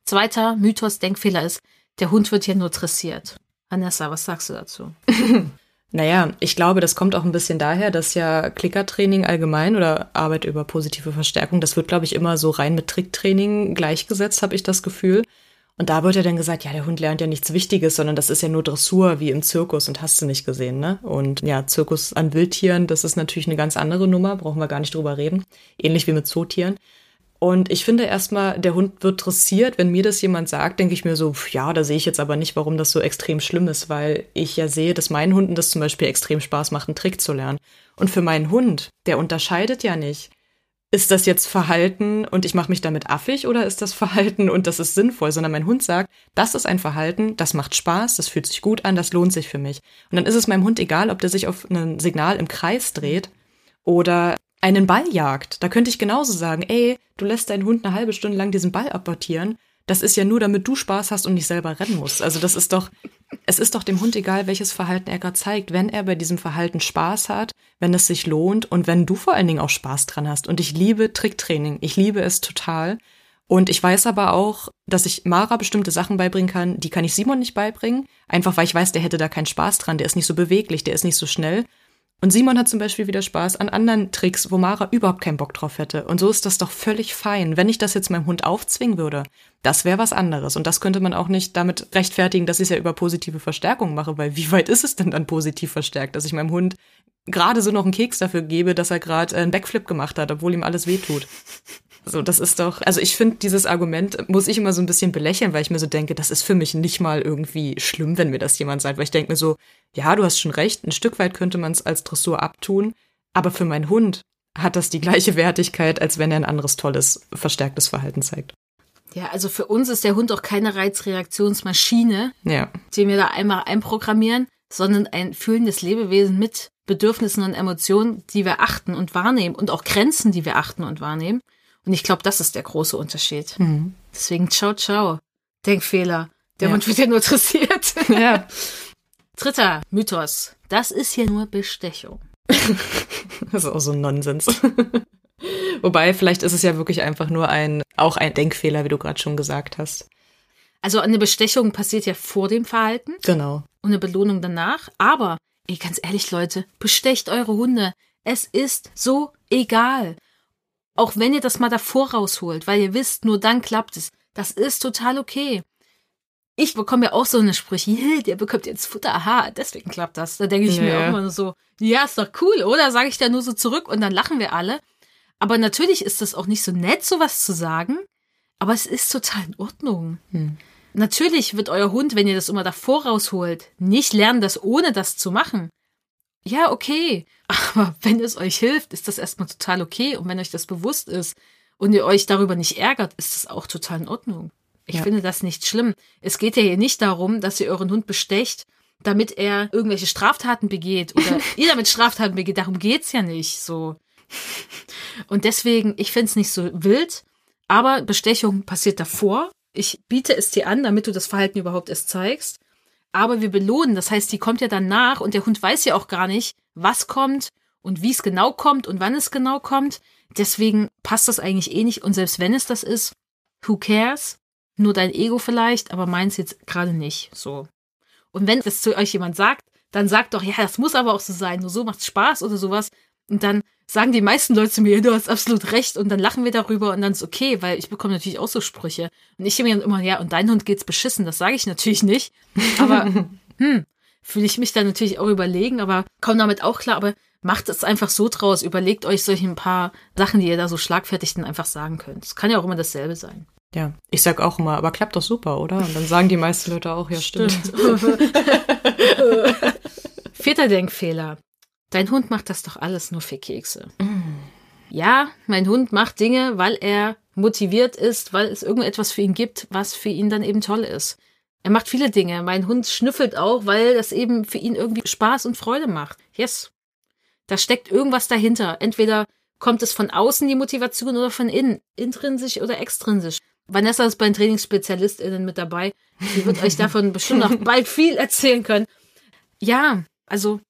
Zweiter Mythos, Denkfehler ist, der Hund wird ja nur dressiert. Vanessa, was sagst du dazu?
Naja, ich glaube, das kommt auch ein bisschen daher, dass ja Klickertraining allgemein oder Arbeit über positive Verstärkung, das wird, glaube ich, immer so rein mit Tricktraining gleichgesetzt, habe ich das Gefühl. Und da wird ja dann gesagt, ja, der Hund lernt ja nichts Wichtiges, sondern das ist ja nur Dressur wie im Zirkus und hast du nicht gesehen, ne? Und ja, Zirkus an Wildtieren, das ist natürlich eine ganz andere Nummer, brauchen wir gar nicht drüber reden. Ähnlich wie mit Zootieren. Und ich finde erstmal, der Hund wird dressiert. Wenn mir das jemand sagt, denke ich mir so, ja, da sehe ich jetzt aber nicht, warum das so extrem schlimm ist, weil ich ja sehe, dass meinen Hunden das zum Beispiel extrem Spaß macht, einen Trick zu lernen. Und für meinen Hund, der unterscheidet ja nicht. Ist das jetzt Verhalten und ich mache mich damit affig oder ist das Verhalten und das ist sinnvoll, sondern mein Hund sagt, das ist ein Verhalten, das macht Spaß, das fühlt sich gut an, das lohnt sich für mich. Und dann ist es meinem Hund egal, ob der sich auf ein Signal im Kreis dreht oder einen Ball jagt. Da könnte ich genauso sagen, ey, du lässt deinen Hund eine halbe Stunde lang diesen Ball abortieren. Das ist ja nur, damit du Spaß hast und nicht selber rennen musst. Also das ist doch, es ist doch dem Hund egal, welches Verhalten er gerade zeigt. Wenn er bei diesem Verhalten Spaß hat, wenn es sich lohnt und wenn du vor allen Dingen auch Spaß dran hast. Und ich liebe Tricktraining. Ich liebe es total. Und ich weiß aber auch, dass ich Mara bestimmte Sachen beibringen kann, die kann ich Simon nicht beibringen. Einfach weil ich weiß, der hätte da keinen Spaß dran. Der ist nicht so beweglich, der ist nicht so schnell. Und Simon hat zum Beispiel wieder Spaß an anderen Tricks, wo Mara überhaupt keinen Bock drauf hätte. Und so ist das doch völlig fein. Wenn ich das jetzt meinem Hund aufzwingen würde, das wäre was anderes. Und das könnte man auch nicht damit rechtfertigen, dass ich es ja über positive Verstärkung mache, weil wie weit ist es denn dann positiv verstärkt, dass ich meinem Hund gerade so noch einen Keks dafür gebe, dass er gerade einen Backflip gemacht hat, obwohl ihm alles wehtut. So, das ist doch, also ich finde, dieses Argument muss ich immer so ein bisschen belächeln, weil ich mir so denke, das ist für mich nicht mal irgendwie schlimm, wenn mir das jemand sagt, weil ich denke mir so, ja, du hast schon recht, ein Stück weit könnte man es als Dressur abtun, aber für meinen Hund hat das die gleiche Wertigkeit, als wenn er ein anderes tolles, verstärktes Verhalten zeigt.
Ja, also für uns ist der Hund auch keine Reizreaktionsmaschine, ja. die wir da einmal einprogrammieren, sondern ein fühlendes Lebewesen mit Bedürfnissen und Emotionen, die wir achten und wahrnehmen und auch Grenzen, die wir achten und wahrnehmen. Und ich glaube, das ist der große Unterschied. Mhm. Deswegen ciao, ciao. Denkfehler. Der ja. Hund wird ja nur interessiert. Ja. Dritter Mythos. Das ist hier nur Bestechung.
das ist auch so ein Nonsens. Wobei, vielleicht ist es ja wirklich einfach nur ein, auch ein Denkfehler, wie du gerade schon gesagt hast.
Also eine Bestechung passiert ja vor dem Verhalten.
Genau.
Und eine Belohnung danach. Aber, ey, ganz ehrlich, Leute, bestecht eure Hunde. Es ist so egal. Auch wenn ihr das mal davor rausholt, weil ihr wisst, nur dann klappt es. Das ist total okay. Ich bekomme ja auch so eine Sprüche, der bekommt jetzt Futter, aha, deswegen klappt das. Da denke ich ja. mir auch immer so, ja, ist doch cool, oder? Sage ich da nur so zurück und dann lachen wir alle. Aber natürlich ist das auch nicht so nett, sowas zu sagen, aber es ist total in Ordnung. Hm. Natürlich wird euer Hund, wenn ihr das immer davor rausholt, nicht lernen, das ohne das zu machen. Ja, okay. Aber wenn es euch hilft, ist das erstmal total okay. Und wenn euch das bewusst ist und ihr euch darüber nicht ärgert, ist das auch total in Ordnung. Ich ja. finde das nicht schlimm. Es geht ja hier nicht darum, dass ihr euren Hund bestecht, damit er irgendwelche Straftaten begeht oder ihr damit Straftaten begeht. Darum geht's ja nicht so. Und deswegen, ich finde es nicht so wild, aber Bestechung passiert davor. Ich biete es dir an, damit du das Verhalten überhaupt erst zeigst aber wir belohnen. Das heißt, die kommt ja dann nach und der Hund weiß ja auch gar nicht, was kommt und wie es genau kommt und wann es genau kommt. Deswegen passt das eigentlich eh nicht. Und selbst wenn es das ist, who cares? Nur dein Ego vielleicht, aber meins jetzt gerade nicht. So. Und wenn das zu euch jemand sagt, dann sagt doch, ja, das muss aber auch so sein. Nur so macht's Spaß oder sowas. Und dann sagen die meisten Leute zu mir, du hast absolut recht und dann lachen wir darüber und dann ist okay, weil ich bekomme natürlich auch so Sprüche. Und ich mir dann immer, ja, und dein Hund geht's beschissen, das sage ich natürlich nicht. Aber hm, fühle ich mich dann natürlich auch überlegen, aber komm damit auch klar, aber macht es einfach so draus, überlegt euch solche ein paar Sachen, die ihr da so schlagfertig dann einfach sagen könnt. Es kann ja auch immer dasselbe sein.
Ja, ich sag auch immer, aber klappt doch super, oder? Und dann sagen die meisten Leute auch, ja, stimmt. stimmt.
Vierter Denkfehler. Dein Hund macht das doch alles nur für Kekse. Mm. Ja, mein Hund macht Dinge, weil er motiviert ist, weil es irgendetwas für ihn gibt, was für ihn dann eben toll ist. Er macht viele Dinge. Mein Hund schnüffelt auch, weil das eben für ihn irgendwie Spaß und Freude macht. Yes. Da steckt irgendwas dahinter. Entweder kommt es von außen die Motivation oder von innen, intrinsisch oder extrinsisch. Vanessa ist bei den TrainingsspezialistInnen mit dabei. Die wird euch davon bestimmt noch bald viel erzählen können. Ja, also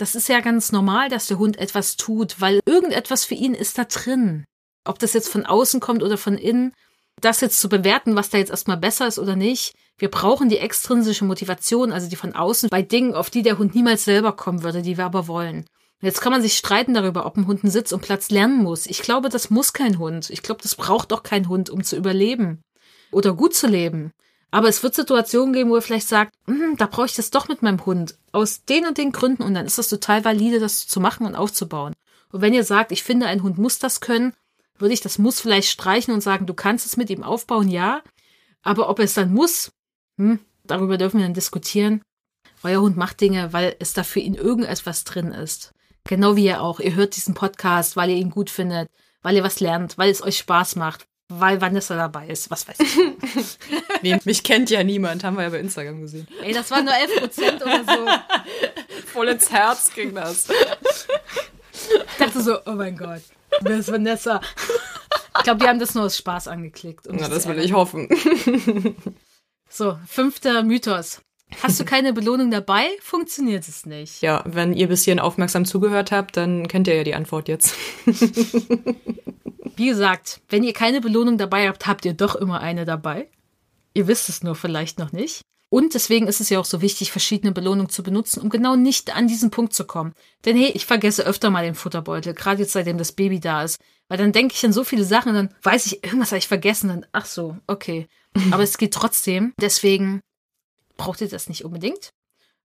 Das ist ja ganz normal, dass der Hund etwas tut, weil irgendetwas für ihn ist da drin. Ob das jetzt von außen kommt oder von innen, das jetzt zu bewerten, was da jetzt erstmal besser ist oder nicht. Wir brauchen die extrinsische Motivation, also die von außen, bei Dingen, auf die der Hund niemals selber kommen würde, die wir aber wollen. Jetzt kann man sich streiten darüber, ob ein Hund einen Sitz und Platz lernen muss. Ich glaube, das muss kein Hund. Ich glaube, das braucht auch kein Hund, um zu überleben oder gut zu leben. Aber es wird Situationen geben, wo er vielleicht sagt, hm, da brauche ich das doch mit meinem Hund. Aus den und den Gründen. Und dann ist das total valide, das zu machen und aufzubauen. Und wenn ihr sagt, ich finde, ein Hund muss das können, würde ich das muss vielleicht streichen und sagen, du kannst es mit ihm aufbauen, ja. Aber ob es dann muss, hm, darüber dürfen wir dann diskutieren. Euer Hund macht Dinge, weil es da für ihn irgendetwas drin ist. Genau wie ihr auch. Ihr hört diesen Podcast, weil ihr ihn gut findet, weil ihr was lernt, weil es euch Spaß macht, weil Vanessa dabei ist. Was weiß ich.
nee, mich kennt ja niemand, haben wir ja bei Instagram gesehen.
Ey, das waren nur 11 Prozent oder so.
Voll ins Herz ging das.
Ich dachte so, oh mein Gott, wer ist Vanessa? Ich glaube, die haben das nur aus Spaß angeklickt.
Um Na, das will ich hoffen.
So, fünfter Mythos. Hast du keine Belohnung dabei, funktioniert es nicht.
Ja, wenn ihr bis hierhin aufmerksam zugehört habt, dann kennt ihr ja die Antwort jetzt.
Wie gesagt, wenn ihr keine Belohnung dabei habt, habt ihr doch immer eine dabei. Ihr wisst es nur vielleicht noch nicht. Und deswegen ist es ja auch so wichtig, verschiedene Belohnungen zu benutzen, um genau nicht an diesen Punkt zu kommen. Denn hey, ich vergesse öfter mal den Futterbeutel, gerade jetzt seitdem das Baby da ist. Weil dann denke ich an so viele Sachen, dann weiß ich, irgendwas habe ich vergessen, dann, ach so, okay. Aber es geht trotzdem. Deswegen braucht ihr das nicht unbedingt.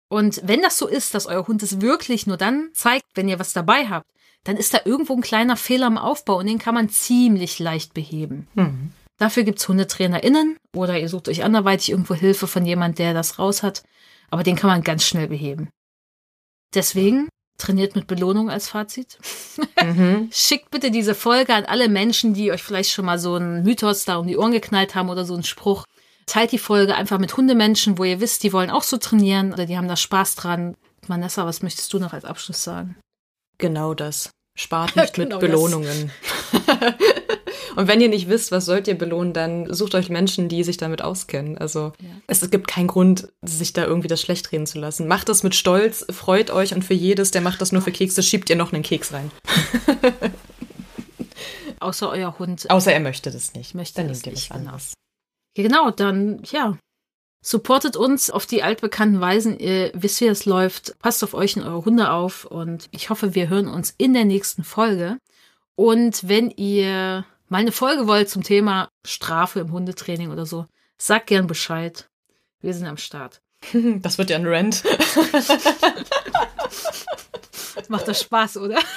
Und wenn das so ist, dass euer Hund es wirklich nur dann zeigt, wenn ihr was dabei habt, dann ist da irgendwo ein kleiner Fehler im Aufbau und den kann man ziemlich leicht beheben. Mhm. Dafür gibt's HundetrainerInnen oder ihr sucht euch anderweitig irgendwo Hilfe von jemand, der das raus hat. Aber den kann man ganz schnell beheben. Deswegen trainiert mit Belohnung als Fazit. Mhm. Schickt bitte diese Folge an alle Menschen, die euch vielleicht schon mal so einen Mythos da um die Ohren geknallt haben oder so einen Spruch. Teilt die Folge einfach mit Hundemenschen, wo ihr wisst, die wollen auch so trainieren oder die haben da Spaß dran. Vanessa, was möchtest du noch als Abschluss sagen?
Genau das. Spart nicht genau mit Belohnungen. Und wenn ihr nicht wisst, was sollt ihr belohnen, dann sucht euch Menschen, die sich damit auskennen. Also ja. es gibt keinen Grund, sich da irgendwie das schlecht reden zu lassen. Macht das mit Stolz, freut euch und für jedes, der macht das nur für Kekse, schiebt ihr noch einen Keks rein.
Außer euer Hund.
Außer er möchte das nicht.
Möchte dann nehmt ihr was genau. anderes. Genau, dann, ja. Supportet uns auf die altbekannten Weisen. Ihr wisst, wie es läuft. Passt auf euch und eure Hunde auf. Und ich hoffe, wir hören uns in der nächsten Folge. Und wenn ihr mal eine Folge wollt zum Thema Strafe im Hundetraining oder so, sagt gern Bescheid. Wir sind am Start.
Das wird ja ein Rant.
Macht das Spaß, oder?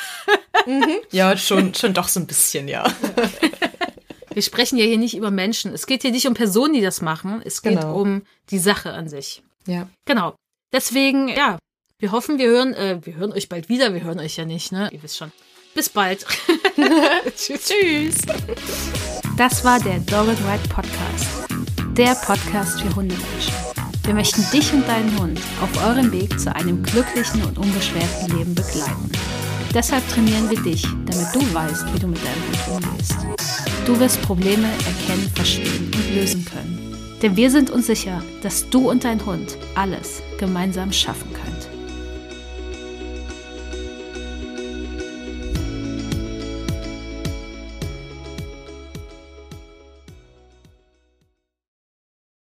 Mhm. Ja, schon, schon doch so ein bisschen, ja.
Wir sprechen ja hier nicht über Menschen. Es geht hier nicht um Personen, die das machen. Es geht genau. um die Sache an sich.
Ja.
Genau. Deswegen, ja, wir hoffen, wir hören, äh, wir hören euch bald wieder. Wir hören euch ja nicht, ne? Ihr wisst schon. Bis bald.
Tschüss. Tschüss.
Das war der Dog and Ride Podcast. Der Podcast für Hundemenschen. Wir möchten dich und deinen Hund auf eurem Weg zu einem glücklichen und unbeschwerten Leben begleiten. Deshalb trainieren wir dich, damit du weißt, wie du mit deinem Hund umgehst. Du wirst Probleme erkennen, verstehen und lösen können. Denn wir sind uns sicher, dass du und dein Hund alles gemeinsam schaffen können.